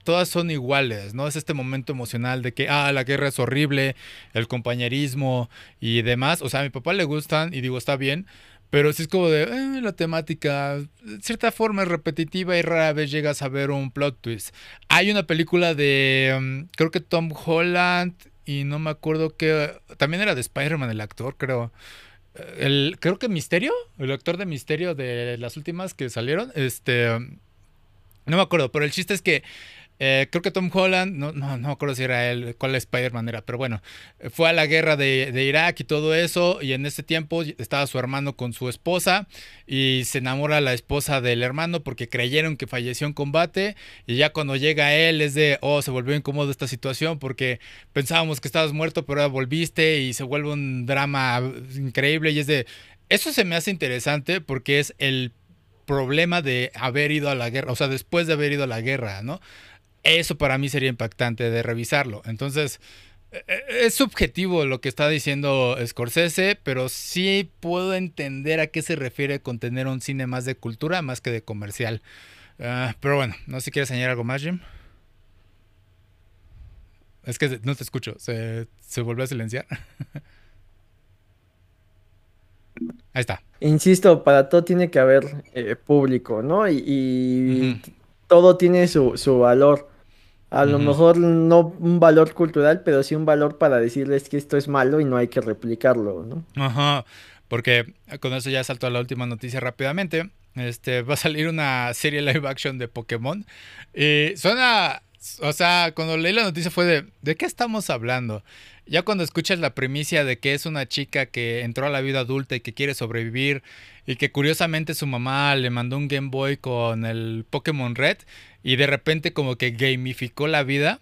todas son iguales, ¿no? Es este momento emocional de que, ah, la guerra es horrible, el compañerismo y demás. O sea, a mi papá le gustan y digo, está bien. Pero sí es como de eh, la temática, de cierta forma es repetitiva y rara vez llegas a ver un plot twist. Hay una película de, mm, creo que Tom Holland y no me acuerdo que también era de Spider-Man el actor, creo. El creo que Misterio, el actor de Misterio de las últimas que salieron, este no me acuerdo, pero el chiste es que eh, creo que Tom Holland, no, no, no acuerdo si era él, cuál Spider-Man era, pero bueno, fue a la guerra de, Irak y todo eso, y en ese tiempo estaba su hermano con su esposa, y se enamora la esposa del hermano porque creyeron que falleció en combate, y ya cuando llega él es de, oh, se volvió incómodo esta situación porque pensábamos que estabas muerto, pero ahora volviste, y se vuelve un drama increíble, y es de, eso se me hace interesante porque es el problema de haber ido a la guerra, o sea, después de haber ido a la guerra, ¿no? Eso para mí sería impactante de revisarlo. Entonces, e, e, es subjetivo lo que está diciendo Scorsese, pero sí puedo entender a qué se refiere con tener un cine más de cultura más que de comercial. Ah, pero bueno, no sé si quieres añadir algo más, Jim. Es que no te escucho, se, se volvió a silenciar. <laughs> Ahí está. Insisto, para todo tiene que haber eh, público, ¿no? Y, todo tiene su, su valor. A lo mejor no un valor cultural, pero sí un valor para decirles que esto es malo y no hay que replicarlo, ¿no? Ajá, porque con eso ya salto a la última noticia rápidamente. Este, va a salir una serie live action de Pokémon. Y suena, o sea, cuando leí la noticia fue de, ¿de qué estamos hablando? Ya cuando escuchas la primicia de que es una chica que entró a la vida adulta y que quiere sobrevivir y que curiosamente su mamá le mandó un Game Boy con el Pokémon Red y de repente como que gamificó la vida,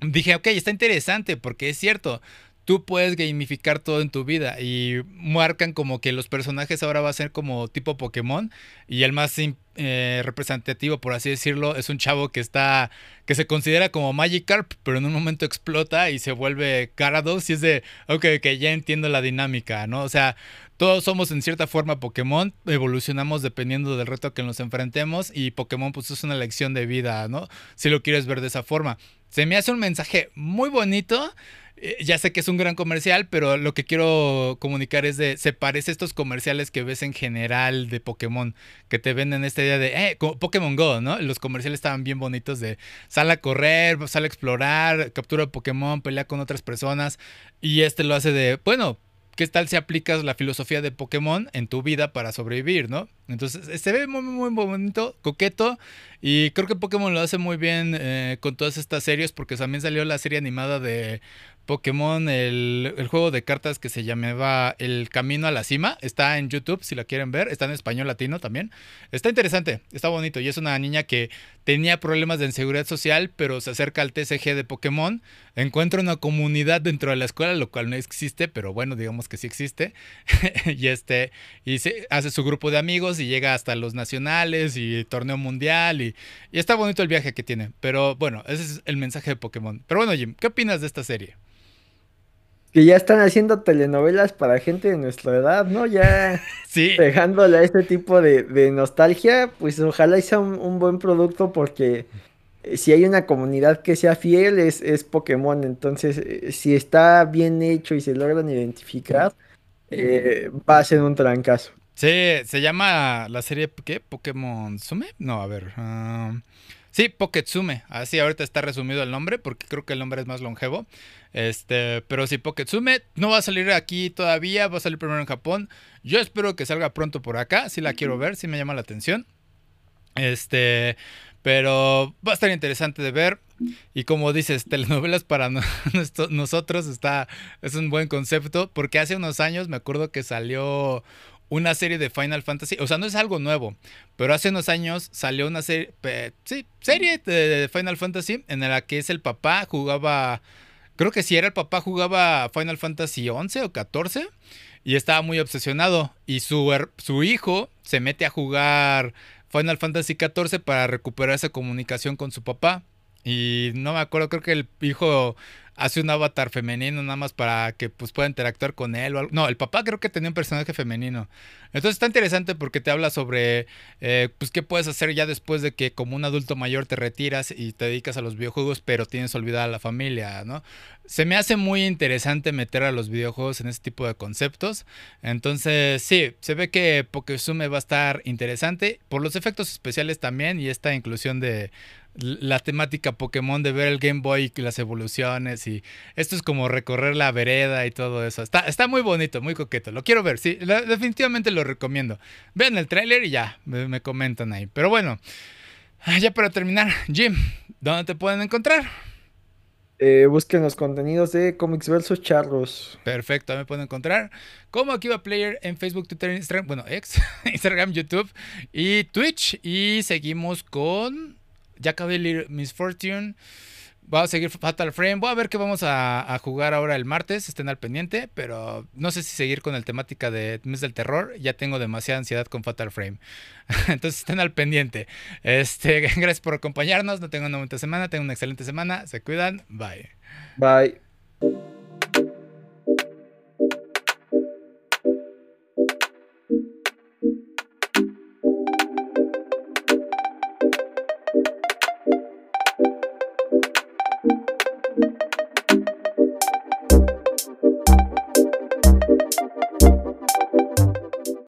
dije, ok, está interesante porque es cierto, tú puedes gamificar todo en tu vida y marcan como que los personajes ahora va a ser como tipo Pokémon y el más eh, representativo, por así decirlo, es un chavo que está, que se considera como Magikarp, pero en un momento explota y se vuelve Gyarados y es de, ok, que ya entiendo la dinámica, ¿no? O sea, todos somos en cierta forma Pokémon, evolucionamos dependiendo del reto que nos enfrentemos y Pokémon pues es una lección de vida, ¿no? Si lo quieres ver de esa forma. Se me hace un mensaje muy bonito eh, ya sé que es un gran comercial, pero lo que quiero comunicar es de, se parece a estos comerciales que ves en general de Pokémon, que te venden esta idea de, eh, Pokémon Go, ¿no? Los comerciales estaban bien bonitos de, sal a correr, sal a explorar, captura Pokémon, pelea con otras personas, y este lo hace de, bueno, ¿qué tal si aplicas la filosofía de Pokémon en tu vida para sobrevivir, no? Entonces, se ve muy, muy bonito, coqueto, y creo que Pokémon lo hace muy bien eh, con todas estas series, porque también salió la serie animada de Pokémon, el, juego de cartas que se llamaba El Camino a la Cima. Está en YouTube, si la quieren ver. Está en español latino también. Está interesante, está bonito. Y es una niña que tenía problemas de inseguridad social, pero se acerca al TCG de Pokémon. Encuentra una comunidad dentro de la escuela, lo cual no existe, pero bueno, digamos que sí existe. <laughs> y este, y hace su grupo de amigos y llega hasta los nacionales y torneo mundial. Y, y está bonito el viaje que tiene. Pero bueno, ese es el mensaje de Pokémon. Pero bueno, Jim, ¿qué opinas de esta serie? Que ya están haciendo telenovelas para gente de nuestra edad, ¿no? Ya <laughs> sí. dejándole a este tipo de, nostalgia, pues ojalá sea un, buen producto porque eh, si hay una comunidad que sea fiel es, es Pokémon, entonces eh, si está bien hecho y se logran identificar, eh, va a ser un trancazo. Sí, se llama la serie, ¿qué? ¿Pokémon Sume? No, a ver. Ah, Sí, Poketsume. Así ahorita está resumido el nombre porque creo que el nombre es más longevo. Este, pero sí, Poketsume no va a salir aquí todavía, va a salir primero en Japón. Yo espero que salga pronto por acá, si la quiero ver, si me llama la atención. Este, pero va a estar interesante de ver. Y como dices, telenovelas para <laughs> nosotros está, es un buen concepto porque hace unos años me acuerdo que salió una serie de Final Fantasy. O sea, no es algo nuevo, pero hace unos años salió una serie, sí, serie de Final Fantasy en la que es el papá, jugaba, creo que si era el papá, jugaba Final Fantasy 11 o 14 y estaba muy obsesionado. Y su, su hijo se mete a jugar Final Fantasy 14 para recuperar esa comunicación con su papá. Y no me acuerdo, creo que el hijo hace un avatar femenino nada más para que pues pueda interactuar con él o algo. No, el papá creo que tenía un personaje femenino. Entonces está interesante porque te habla sobre eh, pues qué puedes hacer ya después de que como un adulto mayor te retiras y te dedicas a los videojuegos, pero tienes olvidada a la familia, ¿no? Se me hace muy interesante meter a los videojuegos en ese tipo de conceptos. Entonces, sí, se ve que Pokesume va a estar interesante por los efectos especiales también y esta inclusión de la temática Pokémon de ver el Game Boy y las evoluciones y esto es como recorrer la vereda y todo eso. Está, está muy bonito, muy coqueto. Lo quiero ver, sí, definitivamente lo recomiendo. Vean el tráiler y ya, me, comentan ahí. Pero bueno, ah, ya para terminar, Jim, ¿dónde te pueden encontrar? Eh, busquen los contenidos de Comics versus Charlos. Perfecto, me pueden encontrar como Akiva Player en Facebook, Twitter, Instagram, bueno, ex, <laughs> Instagram, YouTube y Twitch. Y seguimos con ya acabé Miss Fortune. Voy a seguir Fatal Frame. Voy a ver qué vamos a, jugar ahora el martes. Estén al pendiente. Pero no sé si seguir con la temática de Mes del Terror. Ya tengo demasiada ansiedad con Fatal Frame. <laughs> Entonces estén al pendiente. Este, <laughs> gracias por acompañarnos. No tengo una buena semana. Tengo una excelente semana. Se cuidan. Bye. Bye.